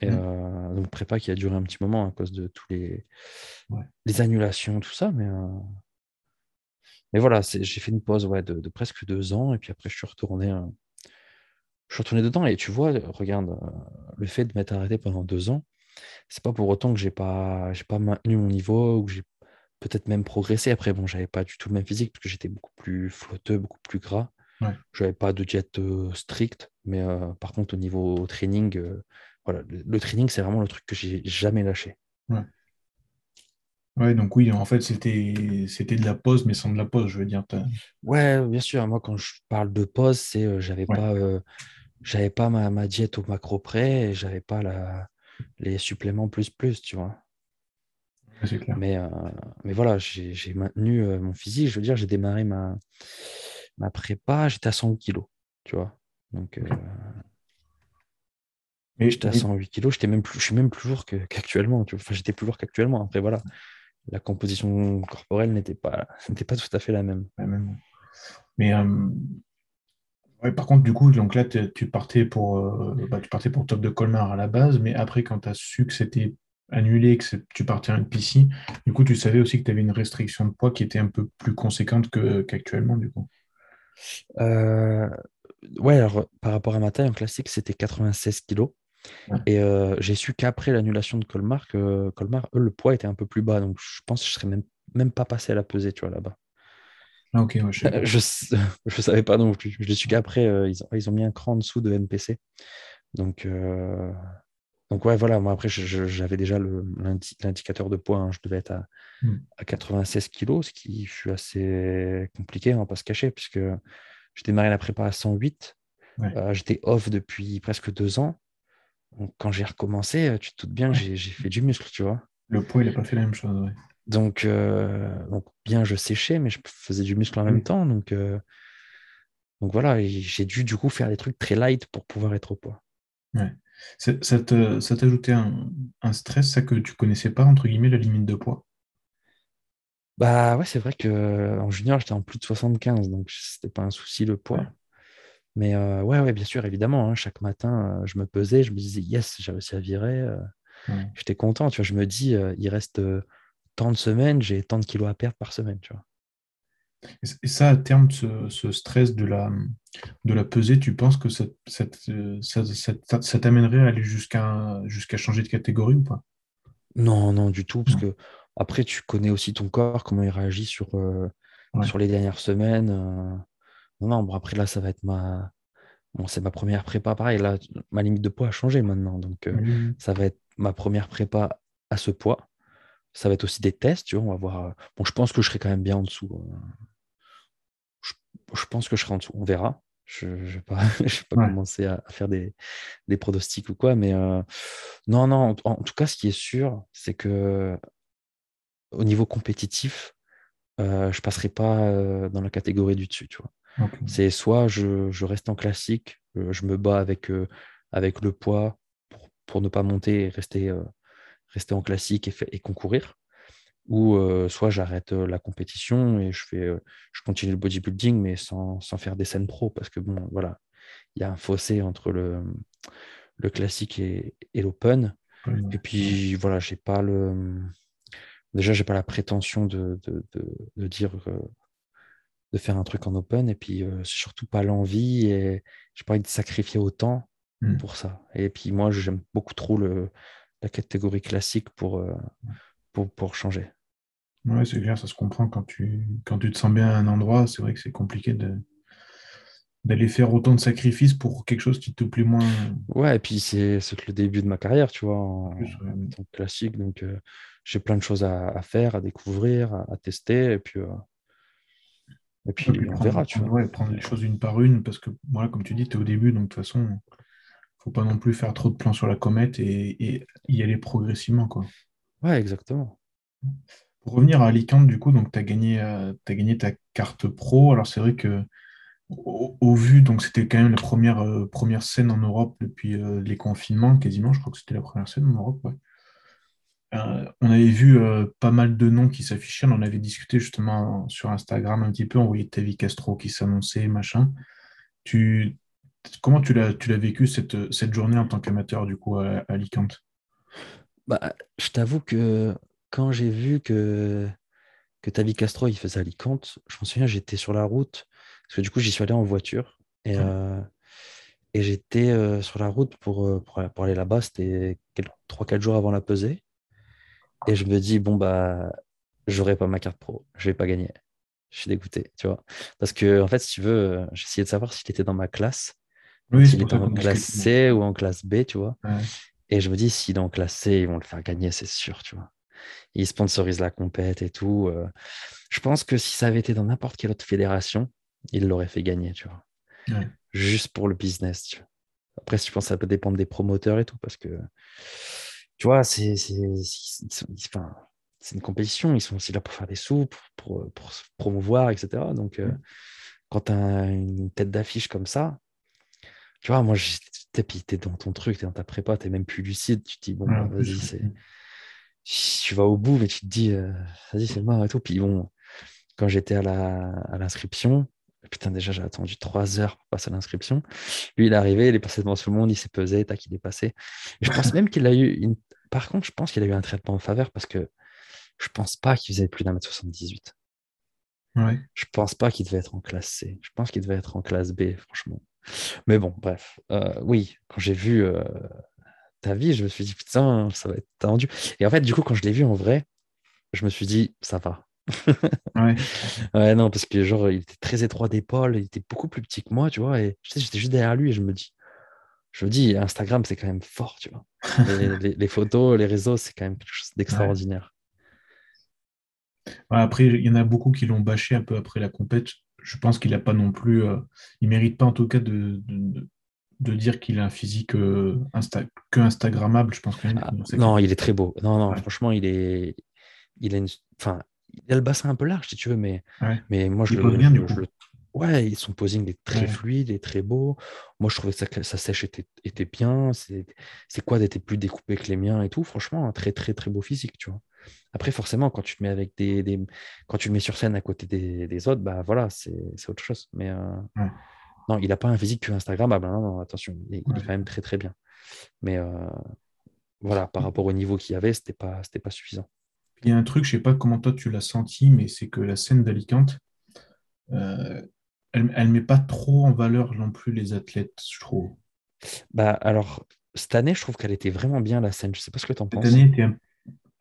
S1: Et
S2: Mm.
S1: euh, donc, prépa qui a duré un petit moment à cause de tous les,
S2: Ouais.
S1: les annulations, tout ça. Mais, euh, mais voilà, c'est- j'ai fait une pause ouais, de, de presque deux ans. Et puis après, je suis retourné, euh, je suis retourné dedans. Et tu vois, regarde, euh, le fait de m'être arrêté pendant deux ans, c'est pas pour autant que j'ai pas, j'ai pas maintenu mon niveau ou que j'ai peut-être même progressé. Après, bon, j'avais pas du tout le même physique parce que j'étais beaucoup plus flotteux, beaucoup plus gras.
S2: Ouais.
S1: Je n'avais pas de diète euh, stricte, mais euh, par contre, au niveau training, euh, voilà, le, le training, c'est vraiment le truc que j'ai jamais lâché.
S2: Ouais. Ouais, donc oui, en fait, c'était c'était de la pause, mais sans de la pause, je veux dire.
S1: Ouais, bien sûr, moi, quand je parle de pause, c'est j'avais
S2: Ouais,
S1: pas, j'avais pas ma, ma diète au macro près et j'avais pas la, les suppléments plus plus, tu vois.
S2: clair.
S1: Mais, euh, mais voilà, j'ai maintenu euh, mon physique. Je veux dire, j'ai démarré ma, ma prépa, j'étais à 108 kilos, tu vois. Donc, euh,
S2: Mais,
S1: j'étais à
S2: mais
S1: 108 kilos, j'étais même plus, je suis même plus lourd qu'actuellement, tu vois. Enfin, j'étais plus lourd qu'actuellement. Après, voilà, la composition corporelle n'était pas, [LAUGHS] n'était pas tout à fait la même.
S2: ouais, même- mais, euh, ouais, par contre, du coup, donc là, tu partais pour, euh, bah, tu partais pour Top de Colmar à la base, mais après, quand tu as su que c'était annulé, que tu partais à un PC, du coup, tu savais aussi que tu avais une restriction de poids qui était un peu plus conséquente que, qu'actuellement, du coup.
S1: Euh, ouais, alors, par rapport à ma taille en classique, c'était 96 kilos.
S2: Ouais.
S1: Et euh, j'ai su qu'après l'annulation de Colmar, que Colmar, eux, le poids était un peu plus bas. Donc, je pense que je serais même, même pas passé à la pesée, tu vois, là-bas.
S2: Ah, ok, ouais, je sais pas.
S1: Je ne [LAUGHS] savais pas non plus. Je l'ai su qu'après, euh, ils, ont, ils ont mis un cran en dessous de NPC. Donc, euh, donc ouais, voilà, moi après, j'avais déjà l'indicateur de poids. hein. Je devais être à,
S2: Hmm.
S1: à 96 kilos, ce qui fut assez compliqué, on va pas se cacher, puisque j'ai démarré la prépa à 108.
S2: Ouais.
S1: Euh, j'étais off depuis presque deux ans. Donc, quand j'ai recommencé, euh, tu te doutes bien que j'ai fait du muscle, tu vois.
S2: Le poids, il n'a pas fait la même chose, ouais.
S1: Donc, euh, donc, bien, je séchais, mais je faisais du muscle en même
S2: Oui.
S1: temps. Donc, euh, donc voilà, j'ai dû du coup faire des trucs très light pour pouvoir être au poids.
S2: Ouais. Ça, ça te- ça t'ajoutait un, un stress, ça que tu connaissais pas, entre guillemets, la limite de poids?
S1: Bah ouais, c'est vrai que en junior, j'étais en plus de 75, donc c'était pas un souci le poids.
S2: Ouais.
S1: Mais euh, ouais, ouais, bien sûr, évidemment, hein, chaque matin, euh, je me pesais, je me disais, yes, j'ai réussi à virer. euh,
S2: Ouais.
S1: j'étais content, tu vois, je me dis, euh, il reste euh, tant de semaines, j'ai tant de kilos à perdre par semaine, tu vois.
S2: Et ça, à terme, ce, ce stress de la, de la pesée, tu penses que ça, ça, t'amènerait à aller jusqu'à jusqu'à changer de catégorie ou pas?
S1: Non, non, du tout, parce
S2: Non.
S1: que après, tu connais aussi ton corps, comment il réagit sur, euh,
S2: Ouais.
S1: sur les dernières semaines. euh. Non, non, bon, après, là, ça va être ma. Bon, c'est ma première prépa, pareil, là, ma limite de poids a changé maintenant, donc euh, ça va être ma première prépa à ce poids. Ça va être aussi des tests, tu vois, on va voir. euh, Bon, je pense que je serai quand même bien en dessous. euh. Je, je pense que je serai en dessous, on verra. Je ne vais pas, [LAUGHS] je vais pas
S2: Ouais.
S1: commencer à, à faire des, des pronostics ou quoi, mais euh, non, non, en, en tout cas, ce qui est sûr, c'est que au niveau compétitif, euh, je passerai pas euh, dans la catégorie du dessus, tu vois. C'est soit je, je reste en classique, je me bats avec, avec le poids pour, pour ne pas monter et rester, rester en classique et, et concourir, ou euh, soit j'arrête euh, la compétition et je, fais, euh, je continue le bodybuilding, mais sans, sans faire des scènes pro, parce que bon, voilà, il y a un fossé entre le, le classique et, et l'open. Et puis voilà, j'ai pas le. Déjà, j'ai pas la prétention de, de, de- de dire de faire un truc en open. Et puis, euh, surtout pas l'envie et j'ai pas envie de sacrifier autant
S2: Mm.
S1: pour ça. Et puis, moi, j'aime beaucoup trop le, la catégorie classique pour, euh, pour, pour changer.
S2: Ouais, c'est clair, ça se comprend quand tu, quand tu te sens bien à un endroit, c'est vrai que c'est compliqué de, d'aller faire autant de sacrifices pour quelque chose qui te plaît moins.
S1: Ouais, et puis c'est c'est que le début de ma carrière, tu vois, en,
S2: plus, ouais.
S1: en étant classique. Donc, euh, j'ai plein de choses à, à faire, à découvrir, à, à tester. Et puis, euh, et puis
S2: Ouais, puis
S1: on
S2: prendre,
S1: verra, tu vois.
S2: ouais, prendre les choses une par une, parce que voilà, comme tu dis, tu es au début, donc de toute façon, faut pas non plus faire trop de plans sur la comète et, et y aller progressivement, quoi.
S1: Ouais, exactement.
S2: Pour revenir à Alicante, du coup, donc tu as gagné, euh, gagné ta carte pro. Alors c'est vrai que au, au vu, donc c'était quand même la première, euh, première scène en Europe depuis euh, les confinements, quasiment. Je crois que c'était la première scène en Europe, ouais. On avait vu pas mal de noms qui s'affichaient. On en avait discuté justement sur Instagram un petit peu. On voyait Tavi Castro qui s'annonçait, machin. Tu, comment tu l'as, tu l'as vécu cette, cette journée en tant qu'amateur, du coup, à, à Alicante?
S1: Bah, je t'avoue que quand j'ai vu que, que Tavi Castro il faisait Alicante, je me souviens, j'étais sur la route, parce que du coup, j'y suis allé en voiture. Et,
S2: Ouais.
S1: euh, et j'étais euh, sur la route pour, euh, pour, pour aller là-bas. C'était 3-4 jours avant la pesée. Et je me dis, bon, bah, j'aurai pas ma carte pro, je vais pas gagner. Je suis dégoûté, tu vois. Parce que, en fait, si tu veux, j'essayais de savoir s'il était dans ma classe,
S2: Oui, c'est
S1: s'il
S2: ça
S1: en classe. C ou en classe B, tu vois.
S2: Ouais.
S1: Et je me dis, s'il est en classe C, ils vont le faire gagner, c'est sûr, tu vois. Ils sponsorisent la compète et tout. euh. Je pense que si ça avait été dans n'importe quelle autre fédération, ils l'auraient fait gagner, tu vois.
S2: Ouais.
S1: Juste pour le business, tu vois. Après, je pense que ça peut dépendre des promoteurs et tout, parce que, tu vois, c'est une compétition, ils sont aussi là pour faire des sous, pour, pour- pour se promouvoir, etc. Donc, euh, quand tu as une tête d'affiche comme ça, tu vois, moi, j'étais puis t'es dans ton truc, t'es dans ta prépa, t'es même plus lucide, tu te dis, bon,
S2: Ouais,
S1: bah, vas-y, c'est tu vas au bout, mais tu te dis, euh, vas-y, c'est mort et tout. Puis bon, quand j'étais à la, à l'inscription, putain, déjà, j'ai attendu trois heures pour passer à l'inscription. Lui, il est arrivé, il est passé devant tout le monde, il s'est pesé, tac, il est passé. Je pense [LAUGHS] même qu'il a eu une. Par contre, je pense qu'il a eu un traitement en faveur parce que je pense pas qu'il faisait plus d'un mètre 78.
S2: Ouais.
S1: Je pense pas qu'il devait être en classe C. Je pense qu'il devait être en classe B, franchement. Mais bon, bref. Euh, oui, quand j'ai vu euh, ta vie, je me suis dit, putain, ça va être tendu. Et en fait, du coup, quand je l'ai vu en vrai, je me suis dit, ça va. [LAUGHS]
S2: Ouais.
S1: Ouais, non, parce que genre, il était très étroit d'épaule, il était beaucoup plus petit que moi, tu vois, et j'étais juste derrière lui et je me dis, je me dis, Instagram, c'est quand même fort, tu vois. [LAUGHS] Les, les- les photos, les réseaux, c'est quand même quelque chose d'extraordinaire.
S2: Ouais, Après, il y en a beaucoup qui l'ont bâché un peu après la compète. Je pense qu'il n'a pas non plus. euh, il mérite pas en tout cas de, de, de dire qu'il a un physique euh, insta que Instagrammable. Je pense
S1: Ah, non, il est très beau. Non, non,
S2: Ouais.
S1: franchement, il est, il a une, enfin, il a le bassin un peu large, si tu veux, mais,
S2: Ouais.
S1: mais moi, je
S2: Il
S1: le,
S2: bien,
S1: je- le- ouais, et son posing est très
S2: Ouais.
S1: fluide, est très beau. Moi, je trouvais que sa, sa sèche était, était bien. C'est, quoi d'être plus découpé que les miens et tout? Franchement, un très, très, très beau physique, tu vois. Après, forcément, quand tu te mets avec des, des- quand tu le mets sur scène à côté des, des autres, bah voilà, c'est, autre chose. Mais euh,
S2: Ouais.
S1: non, il n'a pas un physique que Instagrammable. hein, non, attention, il est, il est
S2: Ouais.
S1: quand même très, très bien. Mais euh, voilà, par rapport au niveau qu'il y avait, c'était pas, c'était pas suffisant.
S2: Il y a un truc, je sais pas comment toi tu l'as senti, mais c'est que la scène d'Alicante, euh, elle, elle met pas trop en valeur non plus les athlètes, je trouve.
S1: Bah alors, cette année, je trouve qu'elle était vraiment bien la scène. Je sais pas ce que tu en
S2: Cette
S1: penses.
S2: année était un,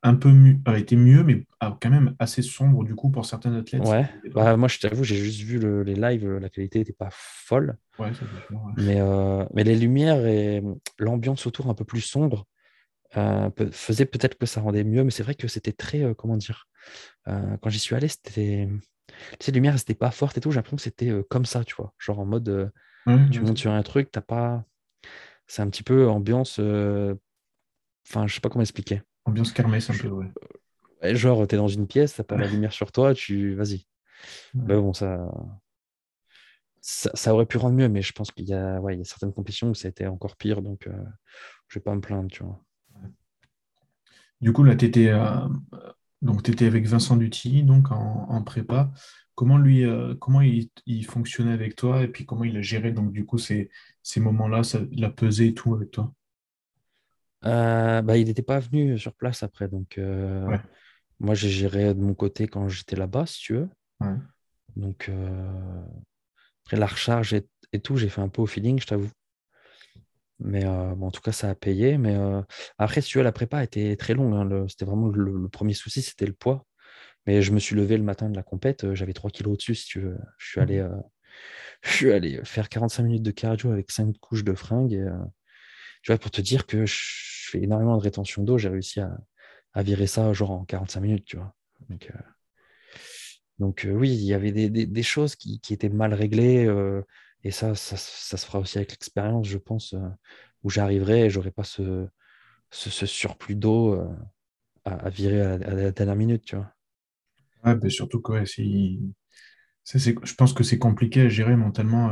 S2: un peu mieux, mieux, mais ah, quand même assez sombre du coup pour certains athlètes.
S1: Ouais, bah moi je t'avoue, j'ai juste vu le- les lives, la qualité n'était pas folle,
S2: Ouais, ça
S1: mais, euh, mais les lumières et l'ambiance autour un peu plus sombre euh, faisaient peut-être que ça rendait mieux, mais c'est vrai que c'était très, euh, comment dire, quand j'y suis allé, c'était, les lumières, c'était pas fortes et tout, j'ai l'impression que c'était euh, comme ça, tu vois, genre en mode, euh, tu montes sur un truc, t'as pas, c'est un petit peu ambiance, euh, enfin, je sais pas comment expliquer.
S2: ambiance kermesse un peu, ouais.
S1: Genre, t'es dans une pièce, t'as pas la lumière sur toi, tu, vas-y. Mais bon, ça, ça, ça aurait pu rendre mieux, mais je pense qu'il y a, ouais, il y a certaines compétitions où ça a été encore pire, donc euh, je vais pas me plaindre, tu vois.
S2: Du coup, là, tu étais, donc t'étais avec Vincent Duty, donc en, en prépa. Comment lui, euh, comment il, il fonctionnait avec toi et puis comment il a géré donc du coup ces, ces moments-là, la pesée et tout avec toi?
S1: Euh, bah, il n'était pas venu sur place après, donc euh,
S2: Ouais.
S1: moi j'ai géré de mon côté quand j'étais là-bas, si tu veux.
S2: Ouais.
S1: Donc, après la recharge et, tout, j'ai fait un peu au feeling, je t'avoue. Mais euh, en tout cas, ça a payé. Mais euh, après, si tu veux, la prépa était très longue. Hein. C'était vraiment le, premier souci, c'était le poids. Mais je me suis levé le matin de la compète, j'avais 3 kilos au-dessus, si tu veux. Je suis allé, [LAUGHS] je suis allé faire 45 minutes de cardio avec 5 couches de fringues. Et, tu vois, pour te dire que je fais énormément de rétention d'eau, j'ai réussi à, virer ça genre en 45 minutes, tu vois. Donc, donc oui, il y avait des, choses qui, étaient mal réglées. Et ça, ça, se fera aussi avec l'expérience, je pense, où j'arriverai et j'aurai pas ce, ce, surplus d'eau à, virer à, la dernière minute, tu vois.
S2: Ouais, mais surtout que si... je pense que c'est compliqué à gérer mentalement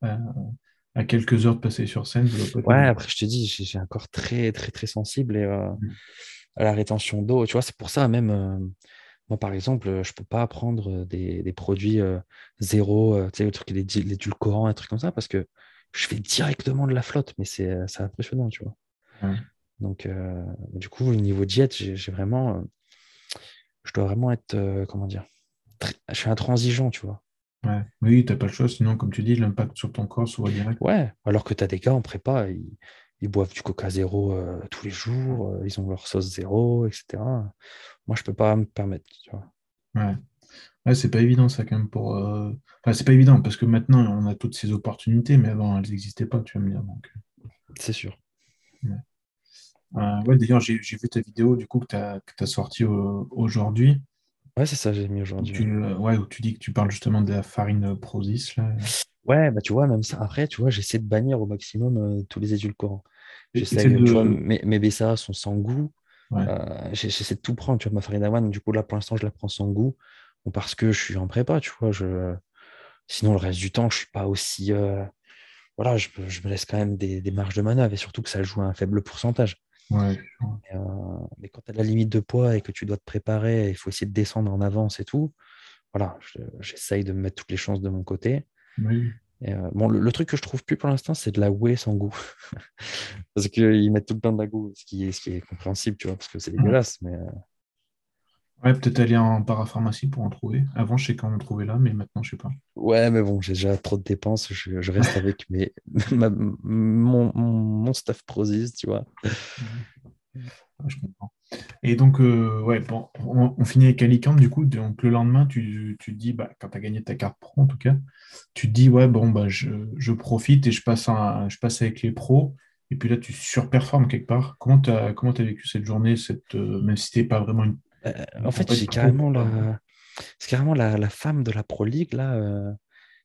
S2: [LAUGHS] à, quelques heures de passer sur scène.
S1: Ouais, après, je te dis, j'ai un corps très, très, très sensible et, mmh. à la rétention d'eau. Tu vois, c'est pour ça même moi, par exemple, euh, je ne peux pas prendre euh, des, produits euh, zéro, tu sais, le truc, l'édulcorant, un truc comme ça, parce que je fais directement de la flotte, mais c'est impressionnant, tu vois. Donc, du coup, au niveau diète, j'ai vraiment. je dois vraiment être, comment dire, je suis intransigeant, tu vois.
S2: Oui, tu n'as pas le choix, sinon, comme tu dis, l'impact sur ton corps soit direct.
S1: Ouais, alors que tu as des gars en prépa, ils, boivent du coca zéro tous les jours, ils ont leur sauce zéro, etc. Moi, je peux pas me permettre, tu vois.
S2: Ouais. Ouais, c'est pas évident ça quand même pour. Euh, enfin, c'est pas évident parce que maintenant on a toutes ces opportunités, mais avant elles n'existaient pas, tu vas me dire. Donc... Euh.
S1: C'est sûr.
S2: Ouais. Euh, d'ailleurs, j'ai vu ta vidéo du coup que tu as, as sorti aujourd'hui.
S1: Ouais, c'est ça, j'ai mis aujourd'hui.
S2: Ouais, où tu dis que tu parles justement de la farine Prozis. Là.
S1: Ouais, bah tu vois, même ça, après, tu vois, j'essaie de bannir au maximum tous les édulcorants. J'essaie, de... tu vois, mes, mes BCA sont sans goût. Euh, j'essaie de tout prendre, tu vois, ma farine d'avoine. Du coup, là, pour l'instant, je la prends sans goût parce que je suis en prépa, tu vois. Je... Sinon, le reste du temps, je suis pas aussi. Euh, voilà, je, me laisse quand même des, marges de manœuvre et surtout que ça joue à un faible pourcentage.
S2: Euh,
S1: mais quand tu as la limite de poids et que tu dois te préparer, il faut essayer de descendre en avance et tout. Voilà, j'essaye de me mettre toutes les chances de mon côté.
S2: Oui.
S1: Euh, bon, le, truc que je trouve plus pour l'instant, c'est de la whey sans goût. [LAUGHS] parce qu'ils mettent tout le temps de la goût, ce qui est, ce qui est compréhensible, tu vois, parce que c'est dégueulasse. Mais, euh.
S2: Ouais, peut-être aller en parapharmacie pour en trouver. Avant, je sais quand on trouvait là, mais maintenant, je sais pas.
S1: Ouais, mais bon, j'ai déjà trop de dépenses. Je, reste avec [LAUGHS] mes, [LAUGHS] mon, mon, stuff Prozis, tu vois.
S2: Je comprends. Et donc, euh, ouais, bon, on, finit avec Alicante, du coup. Donc, le lendemain, tu, tu te dis, bah, quand tu as gagné ta carte pro, en tout cas, tu te dis, ouais, bon, bah, je, profite et je passe, je passe avec les pros. Et puis là, tu surperformes quelque part. Comment tu as, comment as vécu cette journée, cette, euh, même si pas vraiment une.
S1: Euh, en fait, j'ai carrément, la... c'est carrément la, femme de la Pro League, là,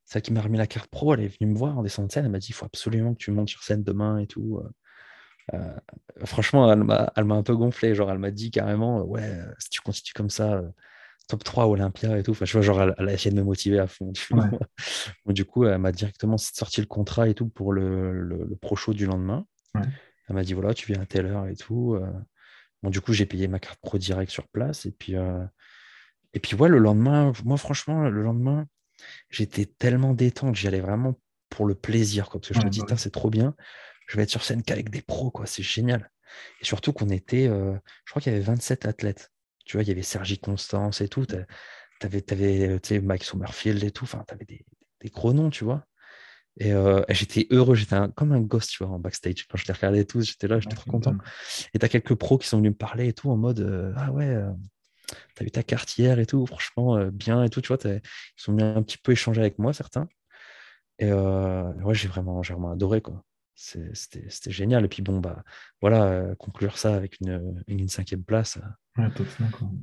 S1: celle qui m'a remis la carte pro. Elle est venue me voir en descendant de scène. Elle m'a dit, il faut absolument que tu montes sur scène demain et tout. Euh, franchement, elle m'a, un peu gonflé. Genre, elle m'a dit carrément, ouais, si tu continues comme ça, euh, top 3 Olympia et tout. Enfin, je vois, genre, elle, a essayé de me motiver à fond. du coup, elle m'a directement sorti le contrat et tout pour le, le, pro show du lendemain. Elle m'a dit, voilà, tu viens à telle heure et tout. Euh. Bon, du coup, j'ai payé ma carte pro direct sur place. Et puis, et puis ouais, le lendemain, moi, franchement, le lendemain, j'étais tellement détente. J'y allais vraiment pour le plaisir. Quoi, parce que je me dis, bah c'est trop bien je vais être sur scène qu'avec des pros, quoi. C'est génial. Et surtout qu'on était, euh, je crois qu'il y avait 27 athlètes. Tu vois, il y avait Sergi Constance et tout. Tu avais, avais euh, Mike Summerfield et tout. Enfin, tu avais des, gros noms, tu vois. Et, euh, j'étais heureux, j'étais comme un gosse, tu vois, en backstage. Quand je les regardais tous, j'étais là, j'étais trop content. Et tu as quelques pros qui sont venus me parler et tout, en mode Ah ouais, tu as eu ta carte hier et tout, franchement, bien et tout, tu vois. Ils sont venus un petit peu échanger avec moi, certains. Et ouais, j'ai vraiment, vraiment adoré, quoi c'était génial. Et puis bon, bah voilà, euh, conclure ça avec une, une, cinquième place.
S2: Euh. Ouais,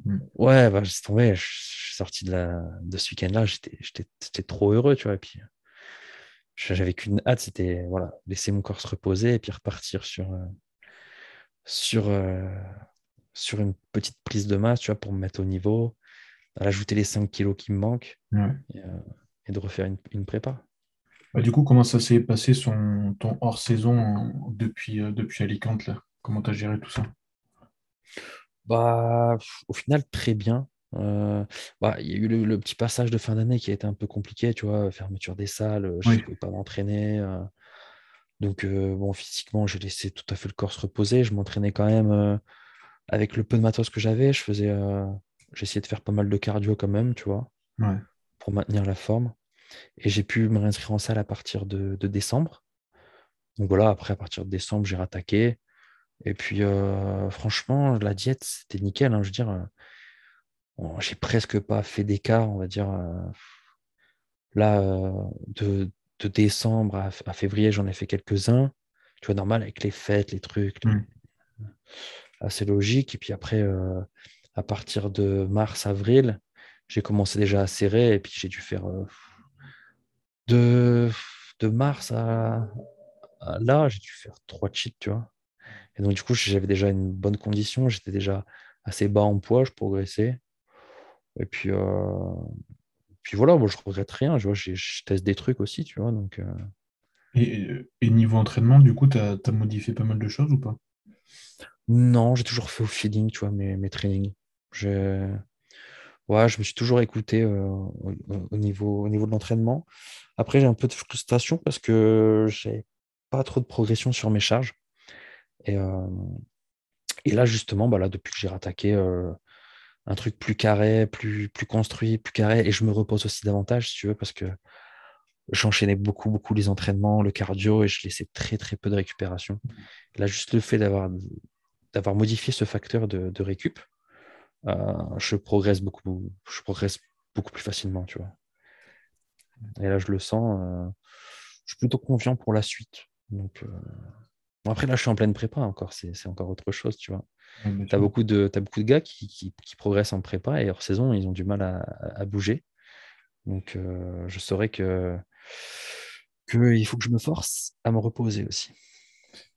S1: mm. Ouais, bah, je tombé, je suis sorti de, la, de ce week-end-là, j'étais trop heureux, tu vois. Et puis j'avais qu'une hâte, c'était voilà, laisser mon corps se reposer et puis repartir sur, euh, sur, sur une petite prise de masse, tu vois, pour me mettre au niveau, ajouter les 5 kilos qui me manquent et, de refaire une, une prépa.
S2: Bah, du coup, comment ça s'est passé son, ton hors-saison depuis, euh, depuis Alicante là? Comment tu as géré tout ça?
S1: Bah, Au final, très bien. Euh, bah, il y a eu le, petit passage de fin d'année qui a été un peu compliqué, tu vois, fermeture des salles, je ne pouvais pas m'entraîner. Euh. donc, bon, physiquement, j'ai laissé tout à fait le corps se reposer. Je m'entraînais quand même avec le peu de matos que j'avais. Je faisais, j'essayais de faire pas mal de cardio quand même, tu vois. pour maintenir la forme. Et j'ai pu me réinscrire en salle à partir de, décembre. Donc voilà, après, à partir de décembre, j'ai rattaqué. Et puis, euh, franchement, la diète, c'était nickel. Hein, je veux dire, j'ai presque pas fait d'écart, on va dire. là, de, décembre à, février, j'en ai fait quelques-uns. Tu vois, normal, avec les fêtes, les trucs. Mmh. Assez logique. Et puis après, à partir de mars, avril, j'ai commencé déjà à serrer. Et puis, j'ai dû faire de, de mars à, là, j'ai dû faire trois cheats, tu vois. Et donc, du coup, j'avais déjà une bonne condition. J'étais déjà assez bas en poids, je progressais. Et puis, euh, puis voilà, moi, je regrette rien. Je, vois, je, teste des trucs aussi, tu vois. Donc, euh.
S2: et, niveau entraînement, du coup, tu as, modifié pas mal de choses ou pas?
S1: Non, j'ai toujours fait au feeling, tu vois, mes, mes trainings. Ouais, je me suis toujours écouté euh, au, niveau, au niveau de l'entraînement. Après, j'ai un peu de frustration parce que j'ai pas trop de progression sur mes charges. Et, et là, justement, bah là, depuis que j'ai rattaqué, un truc plus carré, plus, plus construit, plus carré. Et je me repose aussi davantage, si tu veux, parce que j'enchaînais beaucoup, beaucoup les entraînements, le cardio, et je laissais très, très peu de récupération. là, juste le fait d'avoir, d'avoir modifié ce facteur de, de récup, euh, je progresse beaucoup, je progresse beaucoup plus facilement, tu vois. Et là, je le sens. Euh, je suis plutôt confiant pour la suite. Donc, euh, après, là, je suis en pleine prépa encore. C'est encore autre chose, tu vois tu as, beaucoup de, beaucoup de gars qui, progressent en prépa et hors saison, ils ont du mal à, bouger. Donc, euh, je saurais que qu'il faut que je me force à me reposer aussi.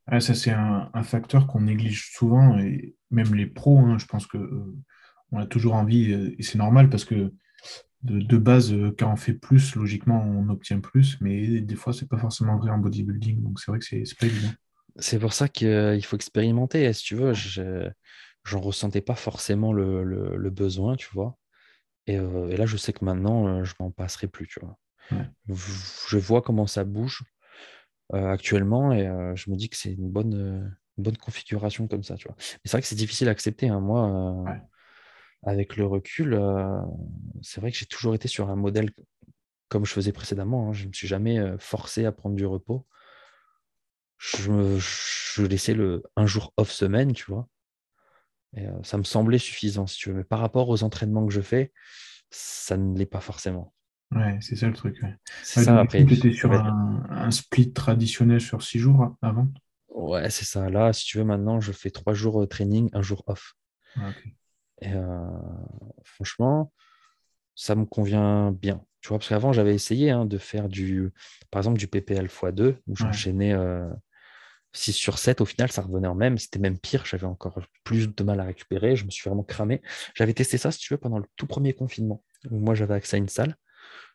S2: ça, c'est un, facteur qu'on néglige souvent, et même les pros, hein, je pense que on a toujours envie, euh, et c'est normal parce que de, base, quand on fait plus, logiquement, on obtient plus, mais des fois, c'est pas forcément vrai en bodybuilding, donc c'est vrai que c'est pas évident.
S1: C'est pour ça qu'il faut expérimenter. Si tu veux, je n'en ressentais pas forcément le, besoin, tu vois. Euh, et, là, je sais que maintenant, euh, je m'en passerai plus, tu vois. Je vois comment ça bouge euh, actuellement et je me dis que c'est une bonne, bonne configuration comme ça, tu vois. Mais c'est vrai que c'est difficile à accepter. Hein. Moi, avec le recul, c'est vrai que j'ai toujours été sur un modèle comme je faisais précédemment. Hein. Je ne me suis jamais forcé à prendre du repos je, laissais le un jour off semaine, tu vois. Et euh, ça me semblait suffisant, si tu veux. Mais par rapport aux entraînements que je fais, ça ne l'est pas forcément.
S2: Ouais, c'est ça le truc. C'est ça, après. Tu étais sur un, split traditionnel sur six jours avant?
S1: Ouais, c'est ça. Là, si tu veux, maintenant, je fais trois jours de training, un jour off. Ah, Et euh, franchement, ça me convient bien. Tu vois, parce qu'avant, j'avais essayé hein, de faire du, par exemple, du PPL x2, où j'enchaînais euh, 6 sur 7, au final, ça revenait en même. C'était même pire. J'avais encore plus de mal à récupérer. Je me suis vraiment cramé. J'avais testé ça, si tu veux, pendant le tout premier confinement. moi, j'avais accès à une salle.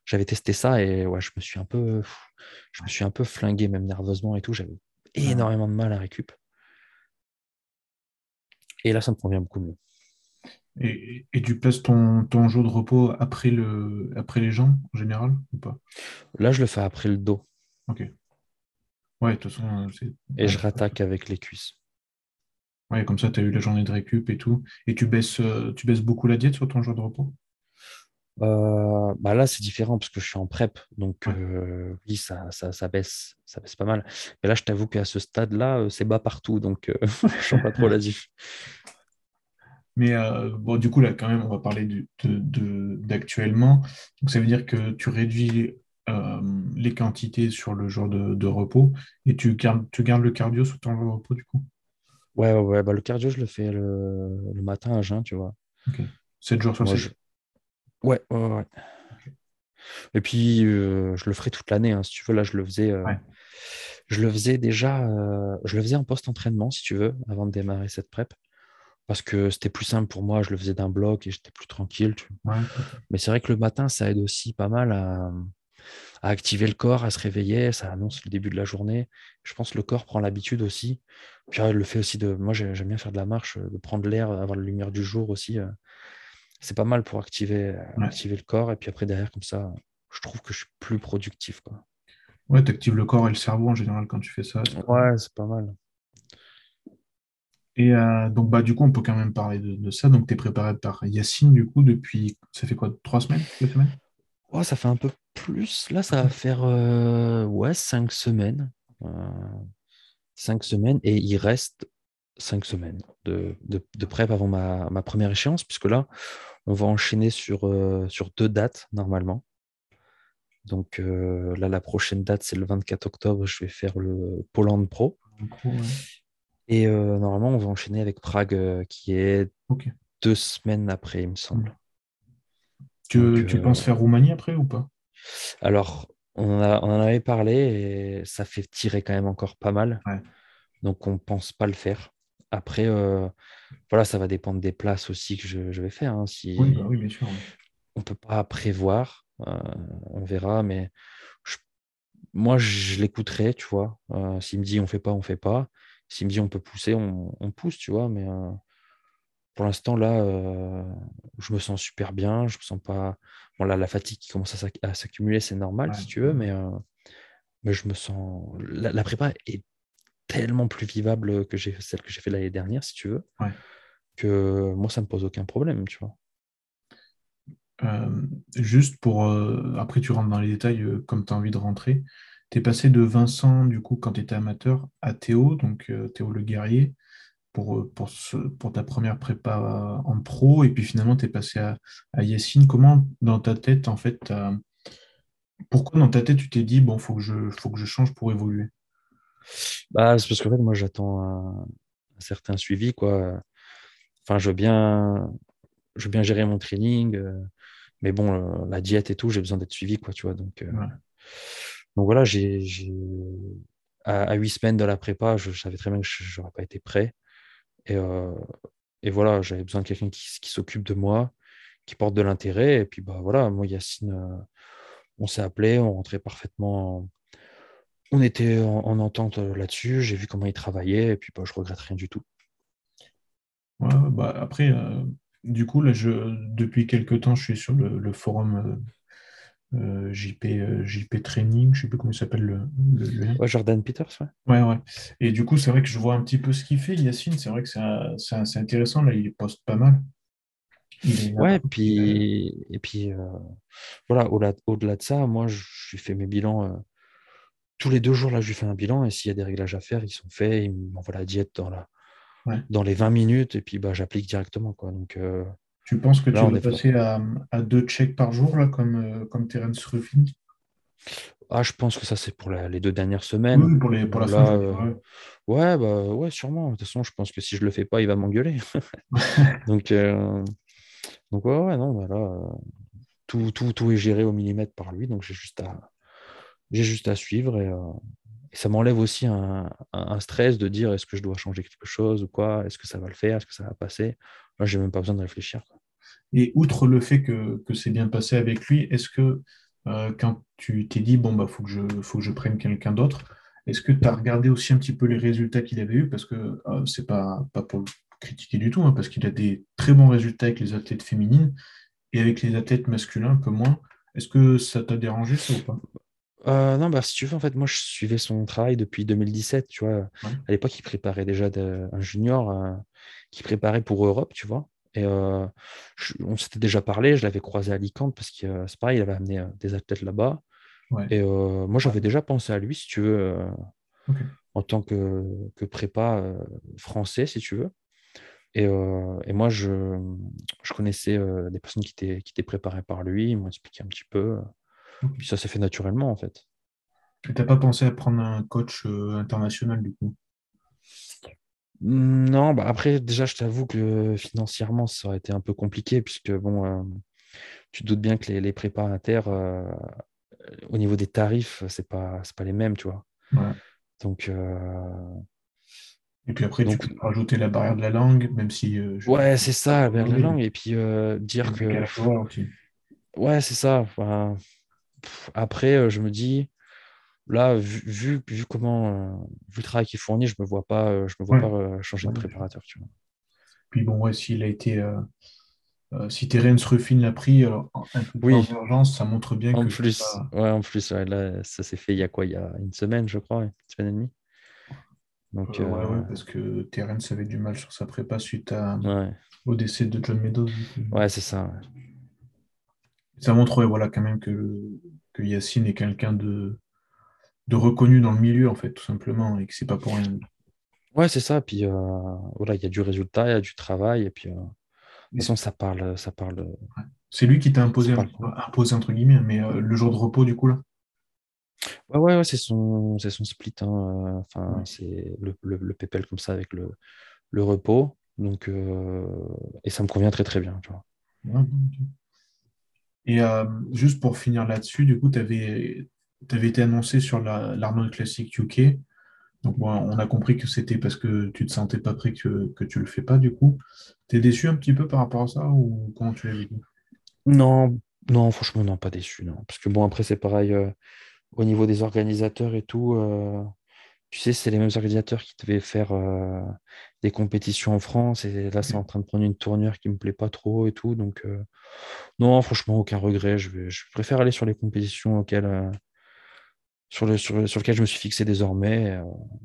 S1: J'avais testé ça et ouais, je me suis un peu, je me suis un peu flingué, même nerveusement et tout. J'avais énormément de mal à récup. Et là, ça me convient beaucoup mieux.
S2: Et, et tu places ton, ton, jour de repos après, le, après les jambes, en général, ou pas?
S1: Là, je le fais après le dos.
S2: Ok. Ouais, de toute façon. Euh,
S1: et je rattaque avec les cuisses.
S2: Ouais, comme ça, tu as eu la journée de récup et tout. Et tu baisses, euh, tu baisses beaucoup la diète sur ton jour de repos?
S1: Euh, bah là, c'est différent parce que je suis en prep. Donc, oui, ça, ça, baisse, ça baisse pas mal. Mais là, je t'avoue qu'à ce stade-là, c'est bas partout. Donc, [LAUGHS] je sens pas trop la diff. [LAUGHS]
S2: Mais bon, du coup, là, quand même, on va parler d'actuellement. De, donc, ça veut dire que tu réduis euh, les quantités sur le jour de, repos et tu gardes, tu gardes le cardio sous ton jour de repos du coup?
S1: Ouais, ouais, Bah, le cardio, je le fais le, matin à jeun, tu vois.
S2: Ok. 7 jours sur 7
S1: Ouais, ouais, ouais. Et puis, euh, je le ferai toute l'année. Hein, si tu veux, là, je le faisais. Euh, je le faisais déjà. je le faisais en post-entraînement, si tu veux, avant de démarrer cette prep. Parce que c'était plus simple pour moi. Je le faisais d'un bloc et j'étais plus tranquille. Mais c'est vrai que le matin, ça aide aussi pas mal à, à activer le corps, à se réveiller, ça annonce le début de la journée. Je pense que le corps prend l'habitude aussi. Puis le fait aussi de. Moi, j'aime bien faire de la marche, de prendre l'air, avoir la lumière du jour aussi. Euh, c'est pas mal pour activer, activer le corps. Et puis après, derrière, comme ça, je trouve que je suis plus productif. Quoi.
S2: Ouais, tu actives le corps et le cerveau en général quand tu fais ça.
S1: Ouais, c'est pas mal.
S2: Et euh, donc, bah, du coup, on peut quand même parler de, ça. Donc, tu es préparé par Yacine, du coup, depuis, ça fait quoi, trois semaines, deux semaines?
S1: Oh, ça fait un peu plus. Là, ça va faire euh, ouais, cinq semaines. Euh, cinq semaines. Et il reste cinq semaines de, de, de prep avant ma, ma, première échéance, puisque là, on va enchaîner sur, euh, sur deux dates normalement. Donc euh, là, la prochaine date, c'est le 24 octobre. Je vais faire le Poland Pro.
S2: Ouais.
S1: Et euh, normalement, on va enchaîner avec Prague, euh, qui est deux semaines après, il me semble.
S2: Tu,
S1: Donc,
S2: tu
S1: euh,
S2: penses faire Roumanie après ou pas?
S1: Alors, on, en a- on en avait parlé et ça fait tirer quand même encore pas mal.
S2: Ouais.
S1: Donc, on pense pas le faire. Après, voilà, ça va dépendre des places aussi que je, je vais faire. hein.
S2: Oui, bah
S1: Si
S2: oui, bien sûr. ouais.
S1: on peut pas prévoir, on verra. Mais je- moi, je l'écouterai, tu vois. S'il me dit on fait pas, on fait pas. S'il me dit on peut pousser, on, on pousse, tu vois. Mais euh, pour l'instant, là, euh, je me sens super bien. Je me sens pas. Bon, là, la fatigue qui commence à s'ac- à s'accumuler, c'est normal,
S2: Ouais.
S1: si tu veux. Mais, euh, mais je me sens. La, la prépa est tellement plus vivable que celle que j'ai fait l'année dernière, si tu veux,
S2: Ouais.
S1: que moi, ça me pose aucun problème, tu vois.
S2: Euh, juste pour. euh, après, tu rentres dans les détails euh, comme tu as envie de rentrer. Tu es passé de Vincent, du coup, quand tu étais amateur, à Théo, donc euh, Théo le guerrier, pour, euh, pour, ce- pour ta première prépa en pro. Et puis finalement, tu es passé à, à Yacine. Comment, dans ta tête, en fait, pourquoi dans ta tête, tu t'es dit, bon, faut que je, faut que je change pour évoluer?
S1: Bah, c'est parce qu'en fait, moi, j'attends un, un certain suivi, quoi. Enfin, je veux bien, je veux bien gérer mon training, euh, mais bon, euh, la diète et tout, j'ai besoin d'être suivi, quoi, tu vois. Donc, euh,
S2: Ouais.
S1: Donc voilà, à, huit semaines de la prépa, je, savais très bien que je n'aurais pas été prêt. Et, euh, et voilà, j'avais besoin de quelqu'un qui, s'occupe de moi, qui porte de l'intérêt. Et puis, bah voilà, moi, Yacine, euh, on s'est appelé, on rentrait parfaitement. en- On était en, en entente euh, là-dessus. J'ai vu comment il travaillait, et puis bah, je regrette rien du tout.
S2: Bah après, du coup, là, depuis quelques temps, je suis sur le forum euh, JP, euh, JP Training, je sais plus comment il s'appelle le, le lien.
S1: Ouais, Jordan Peters, ouais.
S2: Ouais, ouais. Et du coup, c'est vrai que je vois un petit peu ce qu'il fait, Yacine. C'est vrai que c'est intéressant. Là, il poste pas mal.
S1: Ouais, et puis, et puis euh, voilà, au-delà, au-delà de ça, moi, je fais mes bilans. tous les deux jours, là, je lui fais un bilan, et s'il y a des réglages à faire, ils sont faits. Il m'envoie la diète dans, la,
S2: ouais.
S1: dans les 20 minutes, et puis bah, j'applique directement, quoi. Donc
S2: Tu penses que
S1: là,
S2: tu vas passer à, à deux checks par jour, là, comme, euh, comme Terence Ruffin?
S1: Ah, je pense que ça, c'est pour la- les deux dernières semaines.
S2: oui, pour les, pour la fin,
S1: Là, euh,
S2: ouais.
S1: bah, ouais, sûrement. De toute façon, je pense que si je le fais pas, il va m'engueuler. [LAUGHS] Donc, euh, donc ouais, ouais, non, bah là, tout, tout, tout est géré au millimètre par lui, donc j'ai juste à, j'ai juste à suivre et, euh, et ça m'enlève aussi un, stress de dire est-ce que je dois changer quelque chose ou quoi, est-ce que ça va le faire, est-ce que ça va passer? Là, j'ai même pas besoin de réfléchir.
S2: Et outre le fait que, que c'est bien passé avec lui, est-ce que euh, quand tu t'es dit, bon, bah, faut que je, faut que je prenne quelqu'un d'autre, est-ce que tu as regardé aussi un petit peu les résultats qu'il avait eu? Parce que euh, c'est pas, pas pour le critiquer du tout, hein, parce qu'il a des très bons résultats avec les athlètes féminines et avec les athlètes masculins, un peu moins. Est-ce que ça t'a dérangé, ça ou pas?
S1: Euh, non, bah, si tu veux, en fait, moi, je suivais son travail depuis 2017, tu vois.
S2: Ouais.
S1: À l'époque, il préparait déjà de- un junior euh, qui préparait pour Europe, tu vois. Et euh, je- on s'était déjà parlé, je l'avais croisé à Alicante parce que c'est pareil, il avait amené des athlètes là-bas.
S2: Ouais.
S1: Et moi, j'avais déjà pensé à lui, si tu veux, en tant que, que prépa français, si tu veux. Et, et moi, je, je connaissais des personnes qui étaient, qui étaient préparées par lui, ils m'ont expliqué un petit peu. Puis ça s'est fait naturellement, en fait.
S2: Et t'as pas pensé à prendre un coach euh, international, du coup?
S1: Non, bah après, déjà, je t'avoue que financièrement, ça aurait été un peu compliqué, puisque bon, euh, tu te doutes bien que les, les prépas inter, euh, au niveau des tarifs, c'est pas, c'est pas les mêmes, tu vois.
S2: Ouais.
S1: Donc,
S2: Et puis après, tu
S1: donc
S2: peux rajouter la barrière de la langue, même si euh, je
S1: ouais, c'est
S2: pas
S1: ça, la
S2: aujourd'hui, mais
S1: langue. Et puis euh, dire que, ouais, c'est ça. enfin, pff, après, euh, je me dis, là, vu, vu, vu comment, euh, vu le travail qu'il fournit, je me vois pas, je me vois
S2: Ouais.
S1: pas changer de préparateur, tu vois.
S2: Puis bon, ouais, s'il a été, euh, si Terence Ruffin l'a pris en- un peu en urgence, ça montre bien
S1: en
S2: que
S1: plus, ouais, en plus, ouais, là, ça s'est fait il y a quoi? Il y a une semaine, je crois, une semaine et demie. Donc,
S2: euh, ouais, ouais, parce que Terence avait du mal sur sa prépa suite à, au décès de John Meadows.
S1: ouais, c'est ça.
S2: Ça montre voilà, quand même que, que Yacine est quelqu'un de, de reconnu dans le milieu, en fait, tout simplement, et que c'est pas pour rien.
S1: Ouais, c'est ça. Puis euh, voilà, il y a du résultat, il y a du travail, et puis euh, de toute façon, ça parle, ça parle.
S2: C'est lui qui t'a imposé, imposé, entre guillemets, mais euh, le jour de repos, du coup, là?
S1: Ouais, ouais, ouais, c'est son, son split. hein, euh, Enfin,
S2: Ouais.
S1: c'est le, le, le PPL comme ça avec le, le repos. Donc, euh, et ça me convient très très bien, tu vois.
S2: Et euh, juste pour finir là-dessus, du coup, tu avais, été annoncé sur la, l'Arnold Classic UK. Donc, on a compris que c'était parce que tu te sentais pas prêt que, que tu le fais pas, du coup. T'es déçu un petit peu par rapport à ça ou comment tu l'as vécu?
S1: Non, non, franchement, non, pas déçu, non. Parce que bon, après, c'est pareil euh, au niveau des organisateurs et tout. euh, tu sais, c'est les mêmes organisateurs qui devaient faire euh, des compétitions en France. Et là, c'est en train de prendre une tournure qui me plaît pas trop et tout. Donc, euh, non, franchement, aucun regret. Je vais, je préfère aller sur les compétitions auxquelles, euh, sur, le, sur, sur lesquelles je me suis fixé désormais.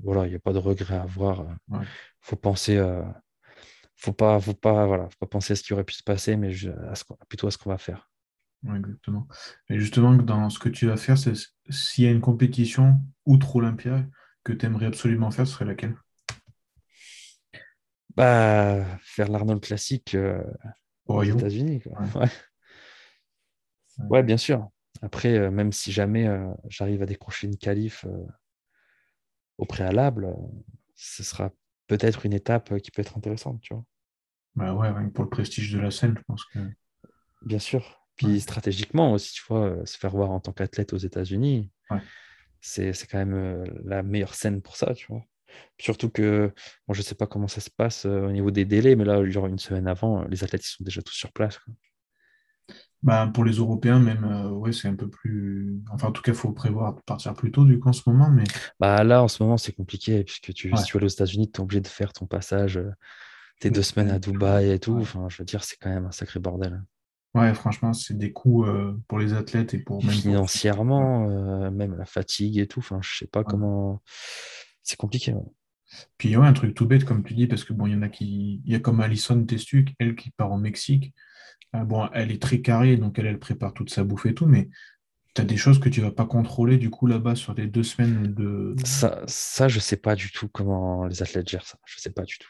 S1: Voilà, il n'y a pas de regret à avoir. euh.
S2: Ouais,
S1: faut penser, faut pas, faut pas, voilà, faut pas penser à ce qui aurait pu se passer, mais je- à ce qu'on- plutôt à ce qu'on va faire.
S2: ouais, exactement. Et justement, dans ce que tu vas faire, c'est s'il y a une compétition outre Olympia que tu aimerais absolument faire, ce serait laquelle?
S1: Bah, faire l'Arnold classique euh,
S2: Au
S1: aux? États-Unis.
S2: Ouais,
S1: Ouais,
S2: ouais,
S1: Ouais, bien sûr. Après, euh, même si jamais euh, j'arrive à décrocher une qualif au préalable, ce sera peut-être une étape qui peut être intéressante, tu vois.
S2: Bah ouais, pour le prestige de la scène, je pense que.
S1: Bien sûr. Puis stratégiquement aussi, tu vois, se faire voir en tant qu'athlète aux États-Unis, c'est quand même euh, la meilleure scène pour ça, tu vois. Surtout que, bon, je ne sais pas comment ça se passe euh, au niveau des délais, mais là, genre une semaine avant, euh, les athlètes ils sont déjà tous sur place. quoi.
S2: Bah, pour les Européens, même, euh, ouais, c'est un peu plus. Enfin, en tout cas, il faut prévoir de partir plus tôt, du coup, en ce moment, mais
S1: Bah, là, en ce moment, c'est compliqué, puisque tu, si
S2: ouais,
S1: tu vas aux États-Unis, tu es obligé de faire ton passage, tes
S2: deux
S1: deux semaines à. Dubaï et tout. Enfin, je veux dire, c'est quand même un sacré bordel.
S2: Ouais, franchement, c'est des coûts euh, pour les athlètes et pour même
S1: Financièrement, euh, même la fatigue et tout. Enfin, je sais pas
S2: ouais.
S1: comment. C'est compliqué. ouais.
S2: Puis, ouais, un truc tout bête, comme tu dis, parce que bon, il y en a qui. Il y a comme Alison Testuc, elle qui part au Mexique. Euh, bon, elle est très carrée, donc elle, elle prépare toute sa bouffe et tout, mais tu as des choses que tu vas pas contrôler, du coup, là-bas, sur les deux semaines de.
S1: Ça, ça, je sais pas du tout comment les athlètes gèrent ça. Je sais pas du tout.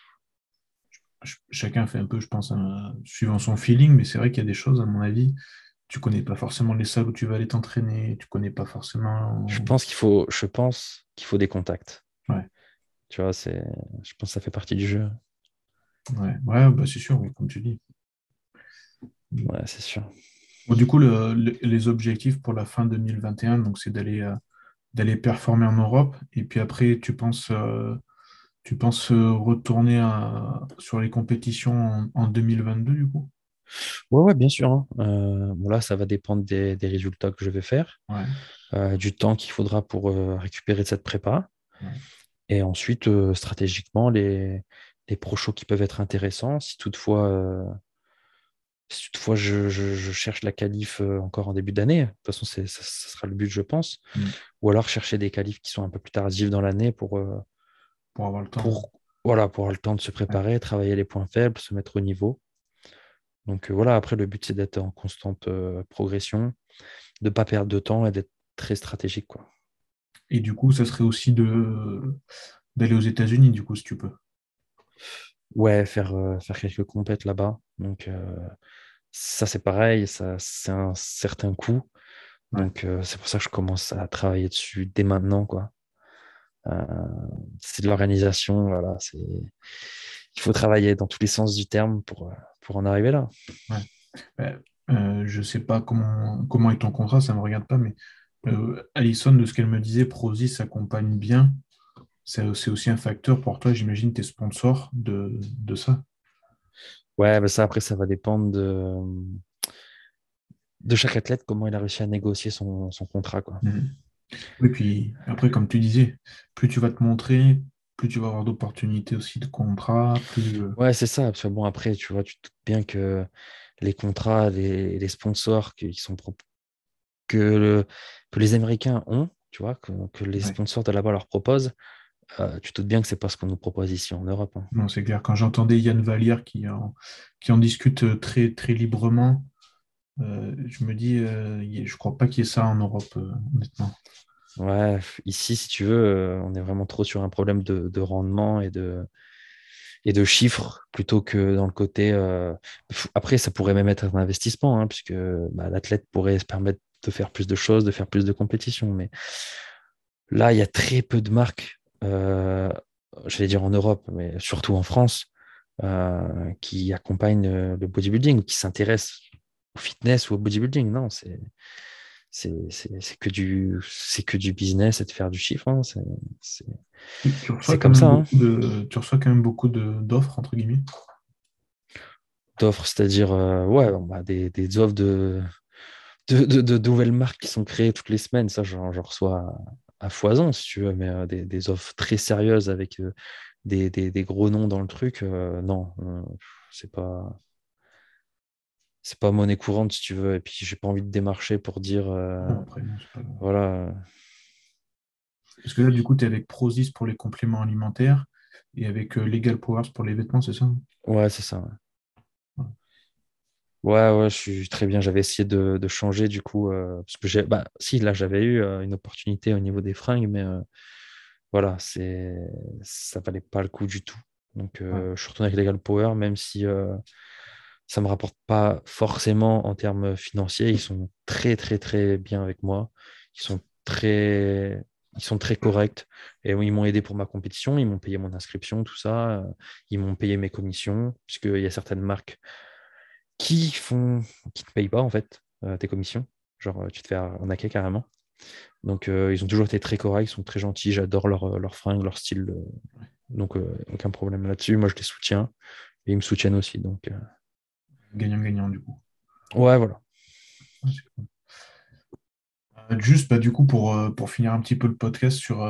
S2: Ch- Chacun fait un peu, je pense, un- suivant son feeling, mais c'est vrai qu'il y a des choses, à mon avis, tu connais pas forcément les salles où tu vas aller t'entraîner, tu connais pas
S1: Je
S2: forcément.
S1: pense qu'il faut, je pense qu'il faut des contacts.
S2: Ouais,
S1: Tu vois, c'est, je pense que ça fait partie du jeu.
S2: ouais, ouais, bah c'est sûr, oui, comme tu dis.
S1: Ouais, c'est sûr.
S2: Bon, du coup, le- le- les objectifs pour la fin 2021, donc c'est d'aller euh, d'aller performer en Europe, et puis après, tu penses, euh, tu penses euh, retourner à- sur les compétitions en, en 2022, du coup?
S1: Ouais, ouais, bien sûr. hein. Euh, bon, là, ça va dépendre des, des résultats que je vais faire,
S2: Ouais,
S1: euh, du temps qu'il faudra pour euh, récupérer cette prépa.
S2: ouais,
S1: Et ensuite, stratégiquement, les, les pro shows qui peuvent être intéressants. Si toutefois, si toutefois je, je- je cherche la qualif encore en début d'année, de toute façon, ça, ça sera le but, je pense.
S2: Mm.
S1: Ou alors chercher des qualifs qui sont un peu plus tardifs dans l'année pour,
S2: pour avoir le temps.
S1: pour, voilà, pour avoir le temps de se
S2: Ouais,
S1: préparer, travailler les points faibles, se mettre au niveau. Donc euh, voilà, après, le but, c'est d'être en constante euh, progression, de ne pas perdre de temps et d'être très stratégique, quoi.
S2: Et du coup, ça serait aussi de d'aller aux États-Unis, du coup, si tu peux.
S1: Ouais, faire, euh, faire quelques compètes là-bas. Donc ça, c'est pareil, ça, c'est un certain coût. Donc c'est pour ça que je commence à travailler dessus dès maintenant, quoi. Euh, c'est de l'organisation, voilà. C'est... Il faut travailler dans tous les sens du terme pour, euh, pour en arriver là.
S2: ouais. Euh, je sais pas comment, comment est ton contrat, ça me regarde pas, mais euh, Alison, de ce qu'elle me disait, Prozis s'accompagne bien. C'est c'est aussi un facteur pour toi, j'imagine, tes sponsors de, de ça.
S1: Ouais, ça, après, ça va dépendre de, de chaque athlète, comment il a réussi à négocier son, son contrat, quoi.
S2: Mhm. Oui, puis après, comme tu disais, plus tu vas te montrer, plus tu vas avoir d'opportunités aussi de contrats, plus. euh,
S1: Ouais, c'est ça. Parce que bon, après, tu vois, tu te doutes bien que les contrats, les, les sponsors qui sont pro- que, le- que les Américains ont, tu vois, que, que les
S2: ouais.
S1: sponsors de là-bas leur proposent, euh, tu te doutes bien que c'est pas ce qu'on nous propose ici en Europe. hein.
S2: Non, c'est clair. Quand j'entendais Yann Vallière qui en, qui en discute euh, très, très librement, je me dis, je crois pas qu'il y ait ça en Europe, honnêtement.
S1: Ouais, ici, si tu veux, on est vraiment trop sur un problème de, rendement et de, chiffres plutôt que dans le côté. Après, ça pourrait même être un investissement, hein, puisque bah, l'athlète pourrait se permettre de faire plus de choses, de faire plus de compétitions. Mais là, il y a très peu de marques, je vais dire en Europe, mais surtout en France, euh, qui accompagnent euh, le bodybuilding qui s'intéressent au fitness ou au bodybuilding. Non, c'est c'est que du c'est que du business et de faire du chiffre. Hein. C'est comme ça. Hein.
S2: tu reçois quand même beaucoup d'offres entre guillemets.
S1: D'offres, c'est-à-dire euh, ouais, des, des, offres de de, de, nouvelles marques qui sont créées toutes les semaines. Ça, j'en reçois à, foison si tu veux, mais des, des, offres très sérieuses avec des, gros noms dans le truc, euh, non, euh, c'est pas. C'est pas monnaie courante si tu veux, et puis j'ai pas envie de démarcher pour dire. Euh, voilà.
S2: Est-ce que là, du coup, tu es avec Prozis pour les compléments alimentaires et avec Legal Powers pour les vêtements, c'est ça
S1: Ouais, c'est ça. Ouais. ouais. je suis très bien. J'avais essayé de, changer du coup, parce que j'ai, bah, si là j'avais eu une opportunité au niveau des fringues, mais voilà, c'est ça valait pas le coup du tout. Donc, euh, je suis retourné avec Legal Power, même si euh, ça me rapporte pas forcément en termes financiers. Ils sont très, très, très bien avec moi. Ils sont très, ils sont très corrects. Et ils m'ont aidé pour ma compétition. Ils m'ont payé mon inscription, tout ça. Ils m'ont payé mes commissions, puisqu'il y a certaines marques qui font, qui ne te payent pas en fait euh, tes commissions. Genre, tu te fais arnaquer carrément. Donc, euh, ils ont toujours été très corrects, ils sont très gentils. J'adore leur, leur fringue, leur style. Euh. donc, euh, aucun problème là-dessus. Moi, je les soutiens et ils me soutiennent aussi. Donc,
S2: Gagnant-gagnant, du coup.
S1: Ouais, voilà.
S2: Juste, bah, du coup, pour, pour finir un petit peu le podcast sur,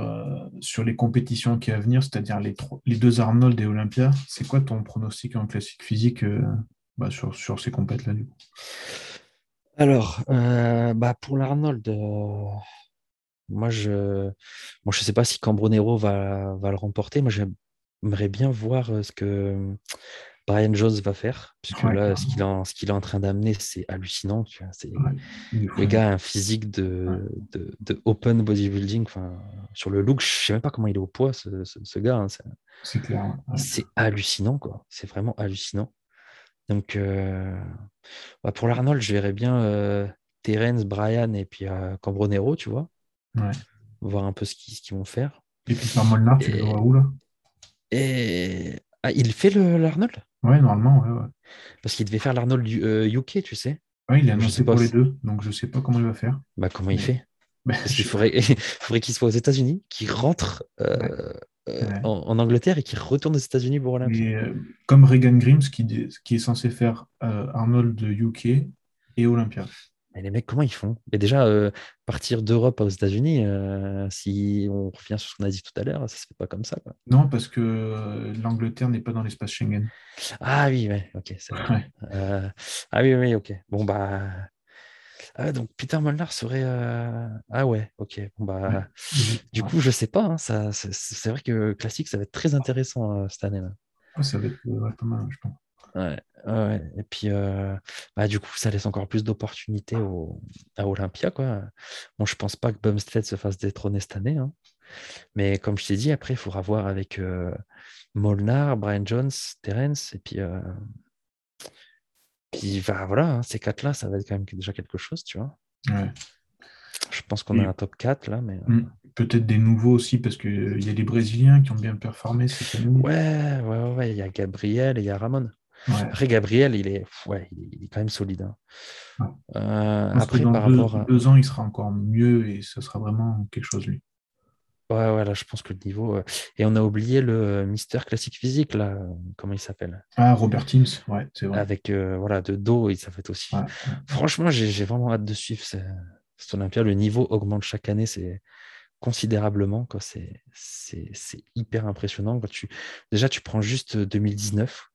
S2: sur les compétitions qui à venir, c'est-à-dire les, les deux Arnold et Olympia, c'est quoi ton pronostic en classique physique bah, sur, sur ces compétitions là du coup?
S1: Alors, bah, pour l'Arnold, moi, je ne je sais pas si Cambronero va, va le remporter. Moi, j'aimerais bien voir euh, ce que Brian Jones va faire, puisque là, ce qu'il est, qu'il est en train d'amener, c'est hallucinant. Tu vois, c'est, le gars a un physique de, de, open bodybuilding. Sur le look, je ne sais même pas comment il est au poids, ce, ce, gars. Hein,
S2: c'est, clair.
S1: C'est hallucinant, quoi. C'est vraiment hallucinant. Donc, euh, bah, pour l'Arnold, je verrais bien euh, Terence, Brian et puis Cambronero, tu vois. Voir un peu ce qu'ils vont faire.
S2: Et puis Molnar, tu le vois où là?
S1: Et ah, il fait l'Arnold?
S2: Ouais, normalement, ouais, ouais.
S1: Parce qu'il devait faire l'Arnold UK, euh, tu sais.
S2: Oui, il a annoncé pour les deux, donc je sais pas comment il va faire.
S1: Bah comment il fait? Bah, [LAUGHS] Parce qu'il faudrait, [LAUGHS] faudrait qu'il soit aux États-Unis, qu'il rentre euh, euh, en, Angleterre et qu'il retourne aux États-Unis pour
S2: Olympia. comme Regan Grimes, qui, qui est censé faire Arnold UK et Olympia.
S1: Mais les mecs, comment ils font? Mais déjà, euh, partir d'Europe aux États-Unis, euh, si on revient sur ce qu'on a dit tout à l'heure, ça se fait pas comme ça.
S2: Non, parce que euh, l'Angleterre n'est pas dans l'espace Schengen.
S1: Ah oui, ouais, ok, ah oui, oui, ok. Bon, bah. Ah, donc Peter Molnar serait. Ah ouais, ok. Bon, bah. Du coup, je sais pas. Hein, ça, c'est vrai que classique, ça va être très intéressant cette année-là.
S2: ça va être pas mal, je pense.
S1: Ouais, Et puis, euh, bah, du coup, ça laisse encore plus d'opportunités à Olympia. Quoi. Bon, je pense pas que Bumstead se fasse détrôner cette année. Hein. Mais comme je t'ai dit, après, il faudra voir avec euh, Molnar, Brian Jones, Terence. Et puis, euh, puis bah, voilà, hein, ces quatre-là, ça va être quand même déjà quelque chose, tu vois. Je pense qu'on a un top 4 là. mais
S2: mmh. Peut-être des nouveaux aussi, parce qu'il y a des Brésiliens qui ont bien performé cette année.
S1: Ouais, ouais, ouais. Il y a Gabriel et il y a Ramon. Après, Gabriel, il est, ouais, il est quand même solide.
S2: Hein. Euh, après, par deux, rapport à... deux ans, il sera encore mieux et ce sera vraiment quelque chose, lui.
S1: Ouais, ouais, là, je pense que le niveau. Euh, et on a oublié le Mister Classique Physique, là, comment il s'appelle?
S2: Ah, Robert Teams, ouais, c'est vrai.
S1: Avec, euh, voilà, de dos, il ça fait aussi. Franchement, j'ai vraiment hâte de suivre cette Olympia. Le niveau augmente chaque année, c'est considérablement. C'est hyper impressionnant. Quand tu... Déjà, tu prends juste 2019 euh,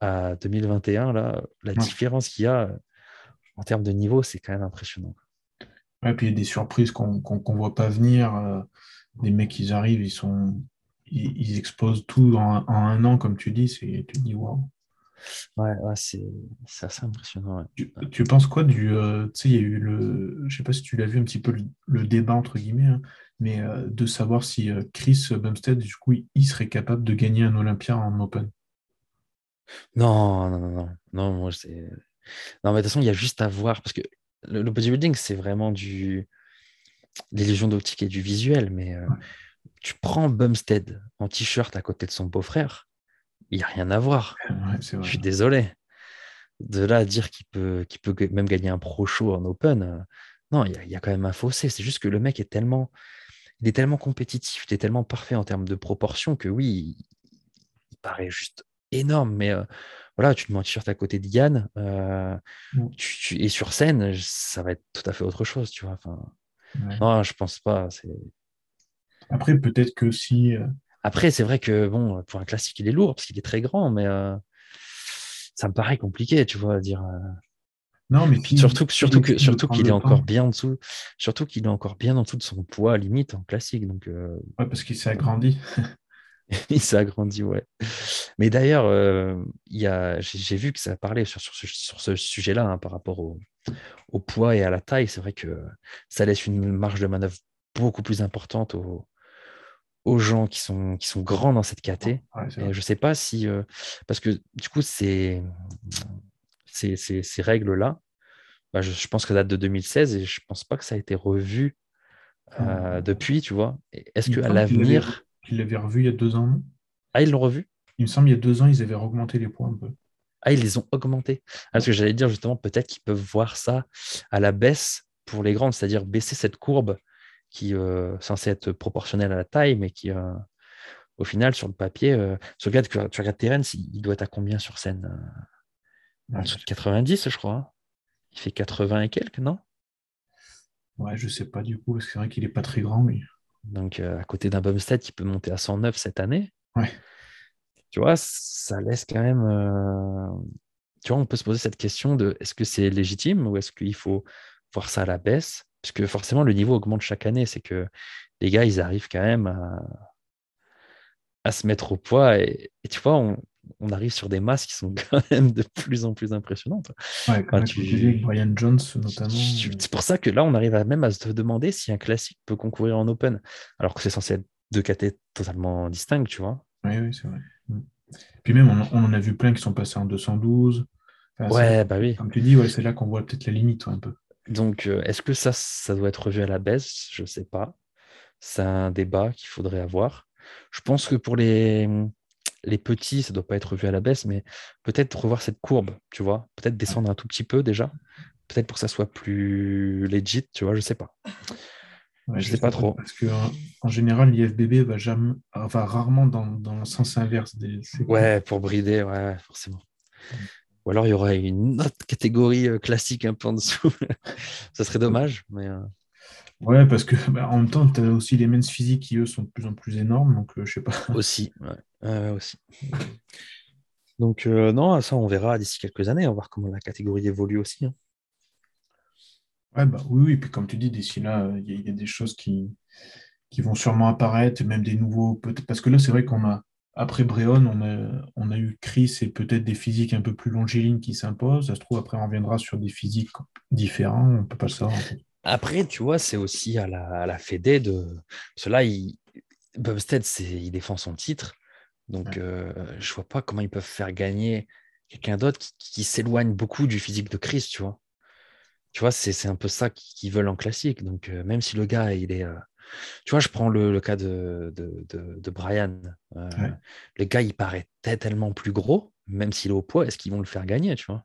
S1: à 2021, là, la différence qu'il y a euh, en termes de niveau, c'est quand même impressionnant.
S2: Ouais, puis il y a des surprises qu'on ne voit pas venir. Euh, des mecs, ils arrivent, ils sont. Ils, exposent tout en, un an, comme tu dis, tu te dis waouh.
S1: Ouais, ouais, c'est c'est assez impressionnant. ouais.
S2: Tu, tu penses quoi du. euh, tu sais, il y a eu le. Je sais pas si tu l'as vu un petit peu le, le débat, entre guillemets, hein, mais euh, de savoir si euh, Chris Bumstead, du coup, il, il serait capable de gagner un Olympia en Open.
S1: Non, non, non, non. Non, moi, c'est. Non, mais de toute façon, il y a juste à voir. Parce que le, le bodybuilding, c'est vraiment du. L'illusion d'optique et du visuel. Mais euh,
S2: Ouais,
S1: tu prends Bumstead en t-shirt à côté de son beau-frère, il n'y a rien à voir.
S2: ouais,
S1: Je suis désolé. De là à dire qu'il peut, qu'il peut même gagner un pro show en open, euh, non, il y, a il y a quand même un fossé. C'est juste que le mec est tellement, il est tellement compétitif, il est tellement parfait en termes de proportion que oui, il, il paraît juste énorme. Mais euh, voilà, tu te mets en t-shirt à côté de Yann, euh,
S2: Ouais,
S1: tu- tu- et sur scène, ça va être tout à fait autre chose, tu vois. Enfin,
S2: ouais.
S1: non, je pense pas.
S2: Après, peut-être que si.
S1: Après, c'est vrai que bon, pour un classique, il est lourd parce qu'il est très grand, mais ça me paraît compliqué, tu vois, à dire.
S2: Non, mais s'il
S1: Surtout surtout
S2: de
S1: surtout qu'il est encore bien en dessous, surtout qu'il est encore bien en dessous de son poids limite en classique. Donc, euh,
S2: ouais, parce qu'il s'est agrandi. [LAUGHS] [LAUGHS]
S1: il s'est agrandi, ouais. Mais d'ailleurs, euh, j'ai vu que ça parlait sur, sur ce, sur ce sujet-là hein, par rapport au, au poids et à la taille. C'est vrai que ça laisse une marge de manœuvre beaucoup plus importante aux, aux gens qui sont, qui sont grands dans cette caté.
S2: Ouais,
S1: Et je sais pas si, euh, parce que du coup, ces, ces, ces, ces règles-là, bah, je, je pense que ça date de 2016 et je pense pas que ça a été revu euh,
S2: Euh,
S1: depuis, tu vois. Est-ce qu'à l'avenir,
S2: qu'il l'avait revu il y a deux ans,
S1: ah, ils l'ont revu?
S2: Il me semble il y a deux ans, ils avaient augmenté les points un peu.
S1: Ah, ils les ont augmentés. Ah, parce que j'allais dire justement, peut-être qu'ils peuvent voir ça à la baisse pour les grandes, c'est-à-dire baisser cette courbe qui euh, est censée être proportionnelle à la taille, mais qui, euh, au final, sur le papier, euh, tu regardes, tu regardes Terence, il doit être à combien sur scène? euh, En
S2: ouais,
S1: dessous de 90, je crois. hein. Il fait 80 et quelques, non?
S2: Ouais, je sais pas du coup, parce que c'est vrai qu'il est pas très grand, mais.
S1: Donc, euh, à côté d'un Bumstead qui peut monter à 109 cette année,
S2: Ouais,
S1: tu vois, ça laisse quand même. euh, Tu vois, on peut se poser cette question de est-ce que c'est légitime ou est-ce qu'il faut voir ça à la baisse? Parce que forcément, le niveau augmente chaque année. C'est que les gars, ils arrivent quand même à, à se mettre au poids. Et, et tu vois, on, on arrive sur des masses qui sont [LAUGHS] quand même de plus en plus impressionnantes.
S2: ouais, comme,
S1: Enfin,
S2: comme tu dis avec. Brian Jones notamment. euh,
S1: C'est pour ça que là, on arrive à même à se demander si un classique peut concourir en open, alors que c'est censé être deux catés totalement distincts, tu vois.
S2: Oui, oui, c'est vrai. Mm. Puis même, on, on en a vu plein qui sont passés en 212. Enfin,
S1: Ouais, bah oui.
S2: comme tu dis, ouais, c'est là qu'on voit peut-être la limite, ouais, un peu.
S1: Donc, euh, est-ce que ça, ça doit être revu à la baisse? Je ne sais pas. C'est un débat qu'il faudrait avoir. Je pense que pour les, les petits, ça ne doit pas être revu à la baisse, mais peut-être revoir cette courbe, tu vois. Peut-être descendre un tout petit peu déjà. Peut-être pour que ça soit plus legit, tu vois, je sais pas.
S2: ouais,
S1: Je sais pas trop.
S2: parce que en, général, l'IFBB va jamais, va rarement dans, dans le sens inverse des.
S1: Ouais, pour brider, ouais, ouais, forcément. Ou alors il y aurait une autre catégorie euh, classique un peu en dessous. [LAUGHS] Ça serait dommage, mais euh,
S2: Ouais, parce que bah, en même temps, tu as aussi les men's physiques qui, eux, sont de plus en plus énormes, donc euh, je sais pas.
S1: aussi. Ouais, ouais, aussi. Donc, euh, non, ça, on verra d'ici quelques années. On va voir comment la catégorie évolue aussi. hein.
S2: Ouais, bah oui, oui, puis comme tu dis, d'ici là, euh, il y, a il y a des choses qui, qui vont sûrement apparaître, même des nouveaux, peut-être, parce que là, c'est vrai qu'on a, après Bréon, on a, on a eu Chris et peut-être des physiques un peu plus longilines qui s'imposent. Ça se trouve, après, on reviendra sur des physiques différents, on peut pas le savoir. en fait.
S1: Après, tu vois, c'est aussi à la, à la Fédé de. Cela, il... Bumstead, c'est... il défend son titre. Donc,
S2: Ouais.
S1: euh, je vois pas comment ils peuvent faire gagner quelqu'un d'autre qui, qui s'éloigne beaucoup du physique de Chris, tu vois. Tu vois, c'est, c'est un peu ça qu'ils veulent en classique. Donc, euh, même si le gars, il est. euh, Tu vois, je prends le, le cas de, de, de- de Brian. Euh,
S2: Ouais.
S1: le gars, il paraît tellement plus gros, même s'il est au poids, est-ce qu'ils vont le faire gagner, tu vois?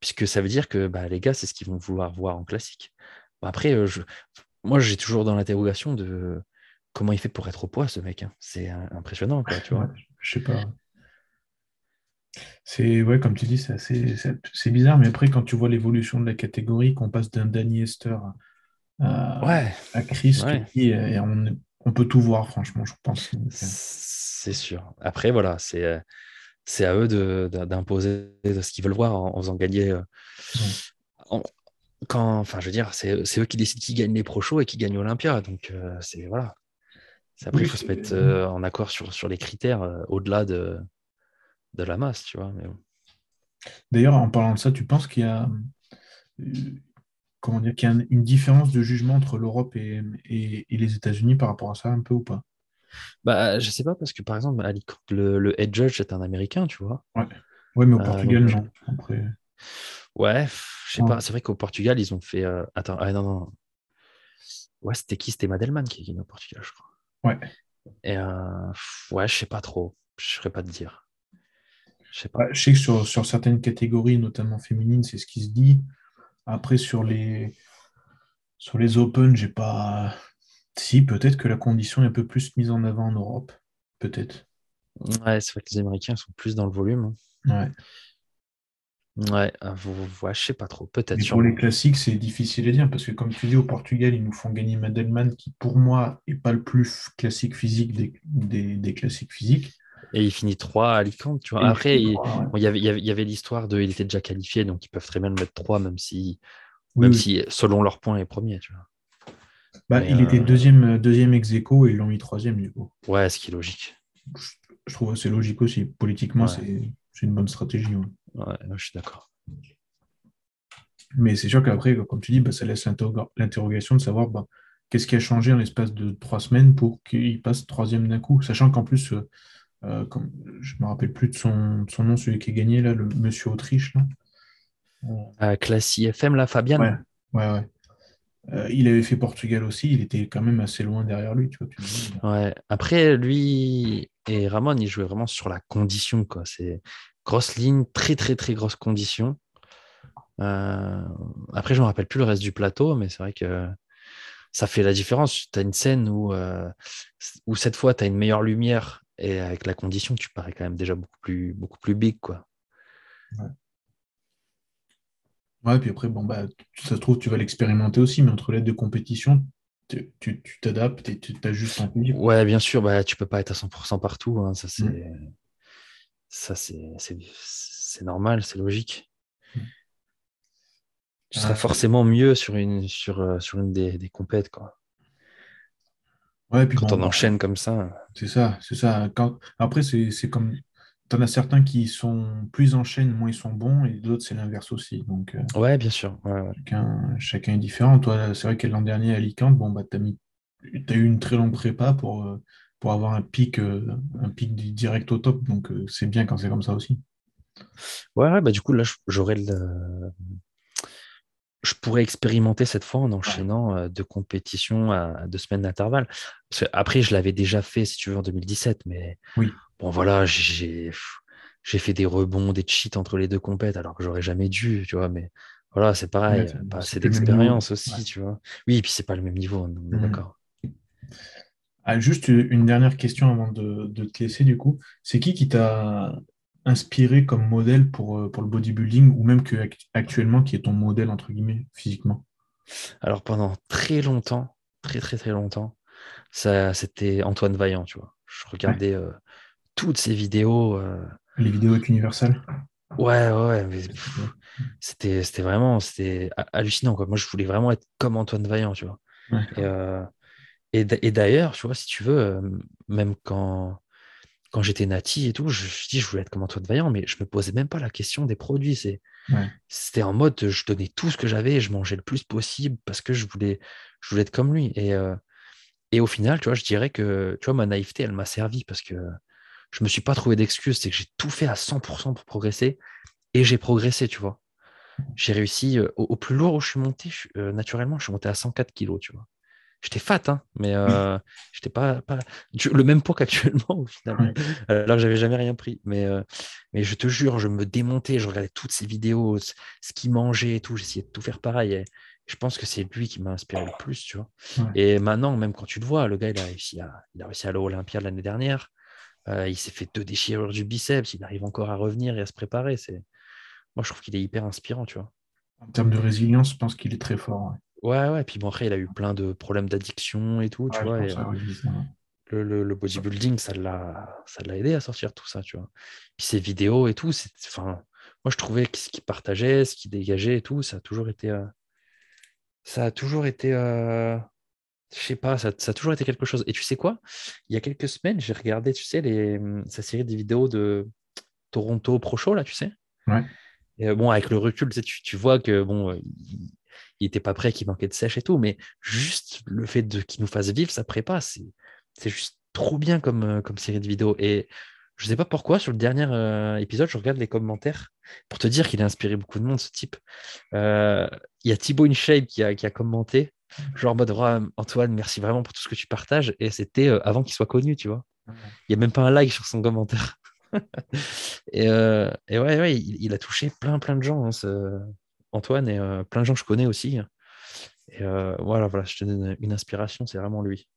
S1: Puisque ça veut dire que bah, les gars, c'est ce qu'ils vont vouloir voir en classique. Bon, après, je... moi, j'ai toujours dans l'interrogation de comment il fait pour être au poids, ce mec. hein. C'est euh, impressionnant, quoi, tu
S2: Ouais, je sais pas. C'est, ouais, comme tu dis, c'est assez, c'est c'est bizarre, mais après, quand tu vois l'évolution de la catégorie, qu'on passe d'un Danny Hester à,
S1: Ouais,
S2: à Chris,
S1: ouais,
S2: et on, on peut tout voir, franchement, je pense.
S1: C'est sûr. Après, voilà, c'est c'est à eux de, de- d'imposer ce qu'ils veulent voir en, en faisant gagner. euh, en- quand, enfin, je veux dire, c'est c'est eux qui décident qui gagne les pro shows et qui gagne Olympia. Donc, euh, c'est voilà. C'est- Après, il faut se mettre euh, en accord sur, sur les critères euh, au-delà de, de la masse, tu vois. Mais.
S2: D'ailleurs, en parlant de ça, tu penses qu'il y a, euh, comment dire, qu'il y a une différence de jugement entre l'Europe et, et- et les États-Unis par rapport à ça, un peu ou pas?
S1: Bah, je sais pas, parce que par exemple, à Alicante, le, le head judge est un Américain, tu vois.
S2: Ouais. Ouais, mais au Portugal,
S1: donc,
S2: non. Après,
S1: ouais, je sais
S2: ouais.
S1: pas, c'est vrai qu'au Portugal, ils ont fait. Attends, ah non, non. Ouais, c'était qui? C'était Madelman qui est venu au Portugal, je crois.
S2: Ouais.
S1: Et euh, ouais, je sais pas trop. Je saurais pas te dire. Je sais pas.
S2: Ouais, je sais que sur, sur certaines catégories, notamment féminines, c'est ce qui se dit. Après, sur les, sur les Open, j'ai pas. Si, peut-être que la condition est un peu plus mise en avant en Europe. Peut-être.
S1: Ouais, c'est vrai que les Américains sont plus dans le volume. Hein. Ouais, euh, vous- ouais, je sais pas trop. Peut-être,
S2: pour les classiques, c'est difficile à dire parce que, comme tu dis, au Portugal, ils nous font gagner Madelman, qui pour moi est pas le plus classique physique des, des, des classiques physiques.
S1: Et il finit 3 à Alicante, tu vois.
S2: Et il
S1: Après, il,
S2: ouais.
S1: bon, il y avait, il y avait, l'histoire de. Il était déjà qualifié, donc ils peuvent très bien le mettre 3, même si,
S2: Oui,
S1: même
S2: oui.
S1: si selon leur point, il est premier, tu vois.
S2: Bah,
S1: Mais,
S2: il était
S1: euh,
S2: deuxième, deuxième ex aequo et ils l'ont mis troisième, du coup.
S1: ouais, ce qui est logique.
S2: Je, je trouve assez logique aussi. Politiquement,
S1: Ouais.
S2: c'est c'est une bonne stratégie. ouais.
S1: Ouais, je suis d'accord.
S2: Mais c'est sûr qu'après, comme tu dis, bah, ça laisse l'interroga- l'interrogation de savoir bah, qu'est-ce qui a changé en l'espace de trois semaines pour qu'il passe troisième d'un coup. Sachant qu'en plus, euh, euh, comme, je ne me rappelle plus de son, de son nom, celui qui a gagné, là, le monsieur Autriche. Là.
S1: Euh, Classe IFM, là, Fabian?
S2: Ouais, ouais, ouais. Euh, il avait fait Portugal aussi, il était quand même assez loin derrière lui, tu vois. tu te dis,
S1: Ouais. Après, lui et Ramon, ils jouaient vraiment sur la condition, quoi. C'est grosse ligne, très, très, très grosse condition. Euh, Après, je me rappelle plus le reste du plateau, mais c'est vrai que ça fait la différence. Tu as une scène où, euh, où cette fois, tu as une meilleure lumière et avec la condition, tu parais quand même déjà beaucoup plus, beaucoup plus big, quoi.
S2: Ouais, puis après, bon, bah, ça se trouve, tu vas l'expérimenter aussi, mais entre les deux compétitions, tu t'adaptes et tu t'ajustes en physique.
S1: Ouais, bien sûr, bah, tu peux pas être à 100% partout. hein, ça, c'est
S2: Mm.
S1: Ça, c'est normal, c'est logique.
S2: Mm.
S1: Tu seras forcément mieux sur une, sur, euh, sur une des, des compètes, quoi.
S2: Ouais, puis
S1: Quand
S2: bon,
S1: on enchaîne comme ça.
S2: c'est ça, c'est ça. Quand... Après, c'est comme. T'en as certains qui sont plus en chaîne, moins ils sont bons, et d'autres, c'est l'inverse aussi. Donc, euh,
S1: Ouais, bien sûr. ouais, ouais.
S2: chacun, chacun est différent. Toi, c'est vrai que l'an dernier à Alicante, bon, bah, t'as mis... t'as eu une très longue prépa pour, euh, pour avoir un pic, euh, un pic di- direct au top. Donc, euh, c'est bien quand c'est comme ça aussi.
S1: Ouais, ouais, bah, du coup, là, j'aurais le... Je pourrais expérimenter cette fois en enchaînant euh, deux compétitions à, deux semaines d'intervalle. Parce que après, je l'avais déjà fait, si tu veux, en 2017, mais
S2: Oui.
S1: bon, voilà, j'ai j'ai fait des rebonds, des cheats entre les deux compètes, alors que j'aurais jamais dû, tu vois, mais voilà, c'est pareil,
S2: Ouais, c'est- même
S1: d'expérience aussi,
S2: Ouais.
S1: tu vois. Oui, et puis c'est pas le même niveau, on est
S2: Mhm.
S1: d'accord.
S2: Ah, juste une dernière question avant de, de te laisser, du coup. C'est qui qui t'a inspiré comme modèle pour, euh, pour le bodybuilding ou même que act- actuellement qui est ton modèle, entre guillemets, physiquement?
S1: Alors pendant très longtemps, très très très longtemps, ça c'était Antoine Vaillant, tu vois. Je regardais euh, toutes ces vidéos. euh,
S2: Les vidéos avec Universal?
S1: Ouais, ouais, mais, c'était c'était vraiment c'était hallucinant quoi. Moi, je voulais vraiment être comme Antoine Vaillant, tu vois.
S2: Ouais.
S1: Et, euh, et d'ailleurs, tu vois, si tu veux, euh, même quand quand j'étais nati et tout, je, je dis je voulais être comme Antoine Vaillant, mais je me posais même pas la question des produits. C'est
S2: Ouais.
S1: c'était en mode je donnais tout ce que j'avais et je mangeais le plus possible parce que je voulais je voulais être comme lui. Et euh, et au final, tu vois, je dirais que tu vois ma naïveté, elle m'a servi parce que je me suis pas trouvé d'excuses, c'est que j'ai tout fait à 100% pour progresser et j'ai progressé, tu vois. J'ai réussi euh, au, au plus lourd où je suis monté, je euh, naturellement, je suis monté à 104 kilos, tu vois. J'étais fat, hein, mais [LAUGHS] euh, j'étais pas, le même poids qu'actuellement [LAUGHS] au final, alors que j'avais jamais rien pris. Mais, euh, mais je te jure, je me démontais, je regardais toutes ces vidéos, ce qu'il mangeait et tout, j'essayais de tout faire pareil. Et je pense que c'est lui qui m'a inspiré le plus, tu vois.
S2: Ouais.
S1: Et maintenant, même quand tu le vois, le gars, il a réussi à, il a réussi à l'Olympia l'année dernière. Euh, il s'est fait deux déchirures du biceps, il arrive encore à revenir et à se préparer. C'est... Moi, je trouve qu'il est hyper inspirant, tu vois.
S2: En termes de résilience, je pense qu'il est très fort. Ouais,
S1: Ouais, ouais, puis bon, après, il a eu plein de problèmes d'addiction et tout, tu vois. et,
S2: ça, ouais.
S1: le, le- le bodybuilding, ça l'a, ça l'a aidé à sortir tout ça, tu vois. Puis ses vidéos et tout, c'est, enfin, moi, je trouvais que ce qu'il partageait, ce qu'il dégageait et tout, ça a toujours été, euh, ça a toujours été, euh, je sais pas, ça, ça a toujours été quelque chose. Et tu sais quoi? Il y a quelques semaines, j'ai regardé, tu sais, les, sa série des vidéos de Toronto Pro Show, là, tu sais?
S2: Ouais.
S1: Et, bon, avec le recul, tu, tu vois que bon, il, il était pas prêt, qu'il manquait de sèche et tout, mais juste le fait de qu'il nous fasse vivre sa prépa, c'est juste trop bien comme, comme série de vidéos. Et je sais pas pourquoi, sur le dernier euh, épisode, je regarde les commentaires pour te dire qu'il a inspiré beaucoup de monde, ce type. Euh, il y a Thibaut InShape qui a, qui a commenté, genre en mode Antoine, merci vraiment pour tout ce que tu partages. Et c'était euh, avant qu'il soit connu, tu vois. Il n'y a même pas un like sur son commentaire. [LAUGHS] et, et, ouais, ouais il, a touché plein, plein de gens, hein, ce... Antoine, et plein de gens que je connais aussi. Et voilà, voilà, je te donne une inspiration, c'est vraiment lui.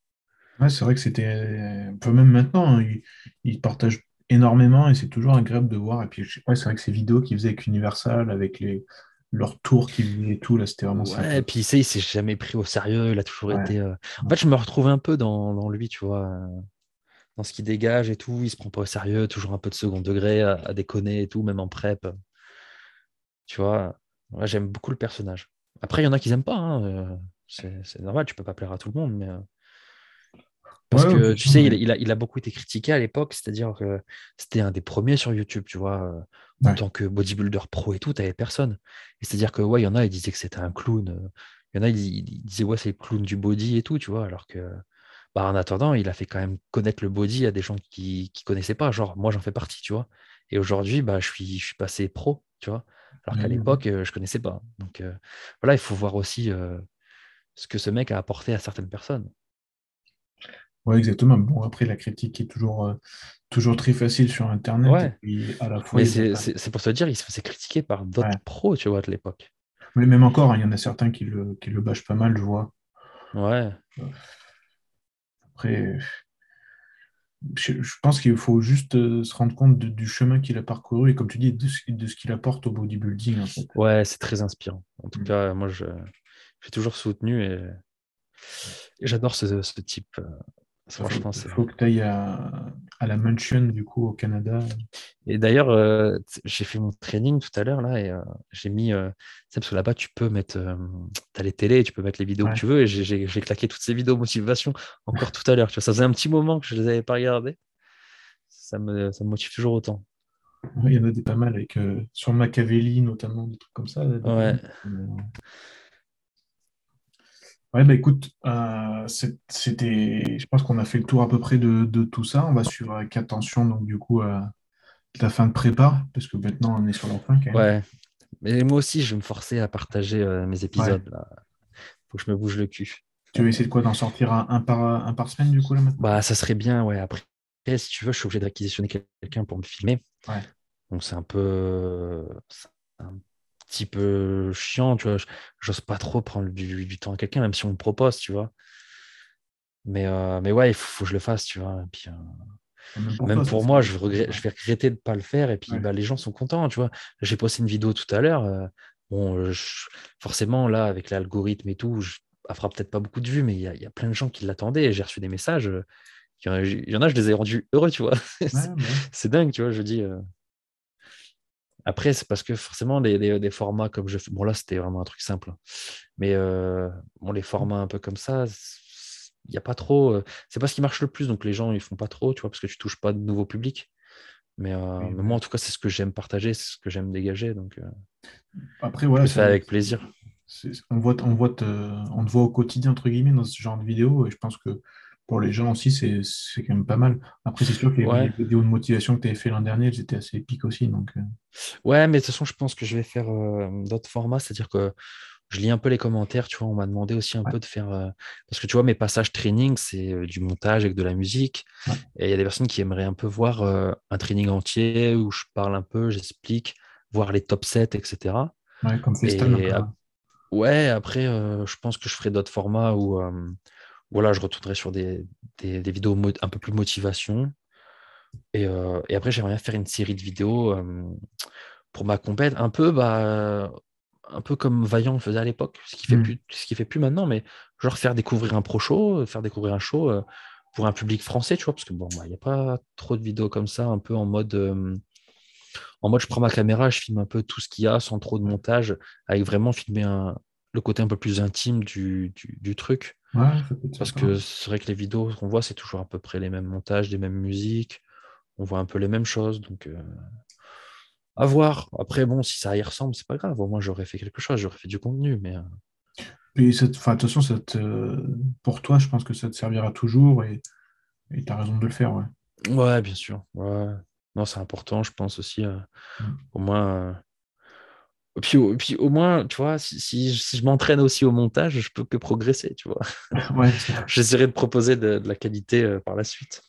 S2: Ouais, c'est vrai que c'était un peu même maintenant, hein, il, il, partage énormément et c'est toujours agréable de voir. Et puis, ouais, c'est vrai que ces vidéos qu'il faisait avec Universal, avec les, leurs tours qu'il faisait et tout, là, c'était vraiment
S1: ouais, et puis, il s'est jamais pris au sérieux, il a toujours été. Euh, en fait, je me retrouve un peu dans, dans lui, tu vois, euh, dans ce qu'il dégage et tout. Il se prend pas au sérieux, toujours un peu de second degré, à, déconner et tout, même en prep. Tu vois, j'aime beaucoup le personnage. Après, il y en a qui n'aiment pas, hein, euh, c'est normal, tu peux pas plaire à tout le monde, mais. Parce que tu sais, il, a, il, a, beaucoup été critiqué à l'époque, c'est-à-dire que c'était un des premiers sur YouTube, tu vois. Euh, en tant que bodybuilder pro et tout, tu n'avais personne. C'est-à-dire que, ouais, il y en a, ils disaient que c'était un clown. Euh, il y en a, ils, disaient, ouais, c'est le clown du body et tout, tu vois. Alors que, bah, en attendant, il a fait quand même connaître le body à des gens qui ne connaissaient pas. Genre, moi, j'en fais partie, tu vois. Et aujourd'hui, bah, je, suis, je suis passé pro, tu vois. Alors qu'à l'époque, euh, je ne connaissais pas. Donc, voilà, il faut voir aussi ce que ce mec a apporté à certaines personnes.
S2: Oui, exactement. Bon, après, la critique est toujours, euh, toujours très facile sur Internet.
S1: Ouais. à la fois, Mais c'est pour te dire, il se faisait critiquer par d'autres pros, tu vois, de l'époque.
S2: Mais même encore, hein, il y en a certains qui le, qui le bâchent pas mal, je vois.
S1: Ouais.
S2: Après, je, pense qu'il faut juste euh, se rendre compte du chemin qu'il a parcouru et, comme tu dis, de, ce qu'il apporte au bodybuilding. En fait.
S1: Ouais, c'est très inspirant. En tout mm. cas, moi, je j'ai toujours soutenu et, j'adore ce, ce, type.
S2: Franchement, il faut que tu ailles à, la Mansion, du coup, au Canada.
S1: Et d'ailleurs, euh, j'ai fait mon training tout à l'heure, là, et euh, j'ai mis. Euh, parce que là-bas, tu peux mettre. tu as les télés, tu peux mettre les vidéos que tu veux, et j'ai claqué toutes ces vidéos motivation encore tout à l'heure. Ça faisait un petit moment que je ne les avais pas regardées. Ça me, ça me motive toujours autant.
S2: il y en a des pas mal, avec, sur Machiavelli, notamment, des trucs comme ça.
S1: Ouais.
S2: Ouais, bah écoute, euh, c'était, je pense qu'on a fait le tour à peu près de, tout ça. On va suivre avec attention, donc du coup, euh, la fin de prépa, parce que maintenant on est sur la fin quand même.
S1: Ouais, mais moi aussi, je vais me forcer à partager euh, mes épisodes. Il faut que je me bouge le cul.
S2: Tu veux essayer de quoi? D'en sortir un, par, un par semaine, du coup, là maintenant?
S1: Bah, ça serait bien, ouais. Après, si tu veux, je suis obligé d'acquisitionner quelqu'un pour me filmer.
S2: Ouais.
S1: Donc, c'est un peu petit peu chiant, tu vois. J'ose pas trop prendre du, temps à quelqu'un, même si on me propose, tu vois. Mais, euh, mais ouais, il faut, que je le fasse, tu vois. puis, euh, même pour, moi, je, je vais regretter de ne pas le faire. Et puis, bah, les gens sont contents, tu vois. J'ai posté une vidéo tout à l'heure. Euh, bon, forcément, là, avec l'algorithme et tout, je, elle fera peut-être pas beaucoup de vues, mais il y, a plein de gens qui l'attendaient. J'ai reçu des messages. Il y en a, je les ai rendus heureux, tu vois. [LAUGHS] c'est dingue, tu vois. Je dis, après, c'est parce que forcément, des, formats comme je fais. Bon, là, c'était vraiment un truc simple. Hein. Mais euh, bon, les formats un peu comme ça, il n'y a pas trop. Euh, c'est pas ce qui marche le plus. Donc, les gens, ils font pas trop, tu vois, parce que tu touches pas de nouveau public. Mais, euh, moi, en tout cas, c'est ce que j'aime partager, c'est ce que j'aime dégager. Donc,
S2: Après, voilà.
S1: Je avec plaisir.
S2: On, voit, on, voit on te voit au quotidien, entre guillemets, dans ce genre de vidéo. Et je pense que pour les gens aussi, c'est quand même pas mal. Après, c'est sûr que les, vidéos de motivation que tu avais fait l'an dernier, elles étaient assez épiques aussi. Donc... Euh.
S1: Ouais, mais de toute façon, je pense que je vais faire euh, d'autres formats, c'est-à-dire que je lis un peu les commentaires, tu vois, on m'a demandé aussi un peu de faire... Euh, parce que tu vois, mes passages training, c'est du montage avec de la musique. Et il y a des personnes qui aimeraient un peu voir un training entier où je parle un peu, j'explique, voir les top 7, etc.
S2: Ouais, comme.
S1: Ouais, après, je pense que je ferai d'autres formats où voilà, je retournerai sur des, vidéos un peu plus motivation. Euh, et, après, j'aimerais faire une série de vidéos euh, pour ma compète, un peu, bah, un peu comme Vaillant le faisait à l'époque, ce qui fait mmh. plus, ce qui fait plus maintenant, mais genre faire découvrir un pro show, faire découvrir un show euh, pour un public français, tu vois, parce que bon, bah, il n'y a pas trop de vidéos comme ça, un peu en mode, en mode, je prends ma caméra, je filme un peu tout ce qu'il y a sans trop de montage, avec vraiment filmer le côté un peu plus intime du truc. Parce que c'est vrai que les vidéos qu'on voit, c'est toujours à peu près les mêmes montages, les mêmes musiques. On voit un peu les mêmes choses. Donc, euh, À voir. Après, bon, si ça y ressemble, c'est pas grave. Au moins, j'aurais fait quelque chose, j'aurais fait du contenu. Mais euh,
S2: Et cette, te- pour toi, je pense que ça te servira toujours et tu as raison de le faire. Ouais.
S1: ouais, bien sûr. Ouais. Non, c'est important, je pense aussi. euh,
S2: Mm.
S1: au moins. Et puis, puis au moins, tu vois, si, si- si je m'entraîne aussi au montage, je peux que progresser, tu vois. [LAUGHS]
S2: Ouais, [LAUGHS]
S1: J'essaierai de proposer de, de la qualité euh, par la suite.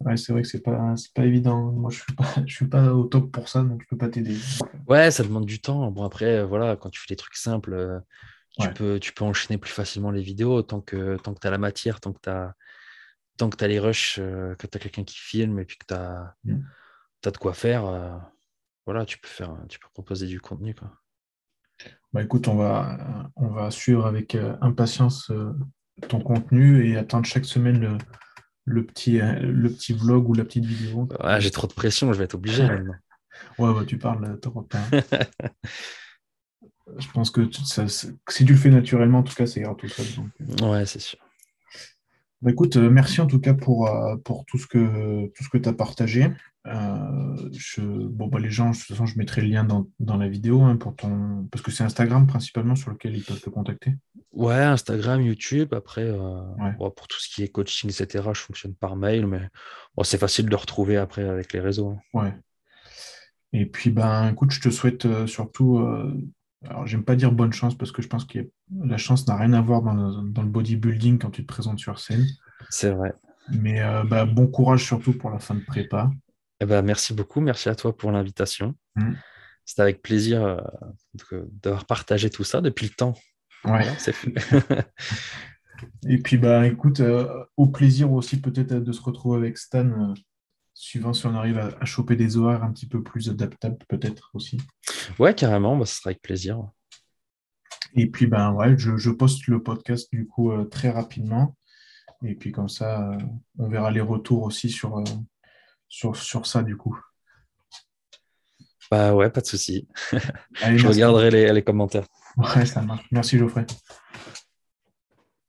S2: ouais, c'est vrai que c'est pas, pas évident. Moi, je suis pas, [LAUGHS] je suis pas au top pour ça, donc je peux pas t'aider.
S1: Ouais, ça demande du temps. Bon, après, euh, voilà, quand tu fais des trucs simples, euh, tu
S2: Ouais.
S1: peux, tu peux enchaîner plus facilement les vidéos tant que, tant que tu as la matière, tant que tu as, tant que les rushs, que tu as quelqu'un qui filme et puis que tu as,
S2: Mm.
S1: de quoi faire. Voilà, tu peux faire, tu peux proposer du contenu, quoi.
S2: Bah écoute, on va, on va suivre avec euh, impatience euh, ton contenu et attendre chaque semaine le, le petit, euh, le petit vlog ou la petite vidéo.
S1: Ouais, j'ai trop de pression, je vais être obligé maintenant. [LAUGHS]
S2: Ouais, bah, tu parles, t'auras [LAUGHS] pas. Je pense que ça, c'est- si tu le fais naturellement, en tout cas, ça ira tout seul. donc.
S1: Ouais, c'est sûr.
S2: Bah, écoute, euh, merci en tout cas pour, euh, pour tout ce que, tout ce que tu as partagé. Euh, je, bon, bah, les gens, de toute façon, je mettrai le lien dans, dans la vidéo hein, pour ton... parce que c'est Instagram principalement sur lequel ils peuvent te contacter.
S1: Ouais, Instagram, YouTube. Après, euh,
S2: Ouais.
S1: bon, pour tout ce qui est coaching, etc., je fonctionne par mail, mais bon, c'est facile de le retrouver après avec les réseaux. hein.
S2: Ouais. Et puis, ben, écoute, je te souhaite euh, surtout, alors j'aime pas dire bonne chance parce que je pense que la chance n'a rien à voir dans le, dans le bodybuilding quand tu te présentes sur scène.
S1: C'est vrai.
S2: Mais euh, bah, bon courage surtout pour la fin de prépa.
S1: Eh ben, merci beaucoup. Merci à toi pour l'invitation.
S2: Mm.
S1: C'était avec plaisir euh, d'avoir partagé tout ça depuis le temps.
S2: Ouais.
S1: Voilà. [LAUGHS]
S2: Et puis, bah, écoute, euh, au plaisir aussi peut-être de se retrouver avec Stan, suivant si on arrive à, à choper des horaires un petit peu plus adaptables, peut-être aussi.
S1: ouais, carrément, bah, ce sera avec plaisir.
S2: Et puis, ben ouais, je, je poste le podcast du coup euh, très rapidement. Et puis, comme ça, euh, on verra les retours aussi sur, euh, sur, sur ça du coup.
S1: Bah ouais, pas de souci. [LAUGHS] Je regarderai les, les commentaires.
S2: Ouais, ça marche. Merci Geoffrey.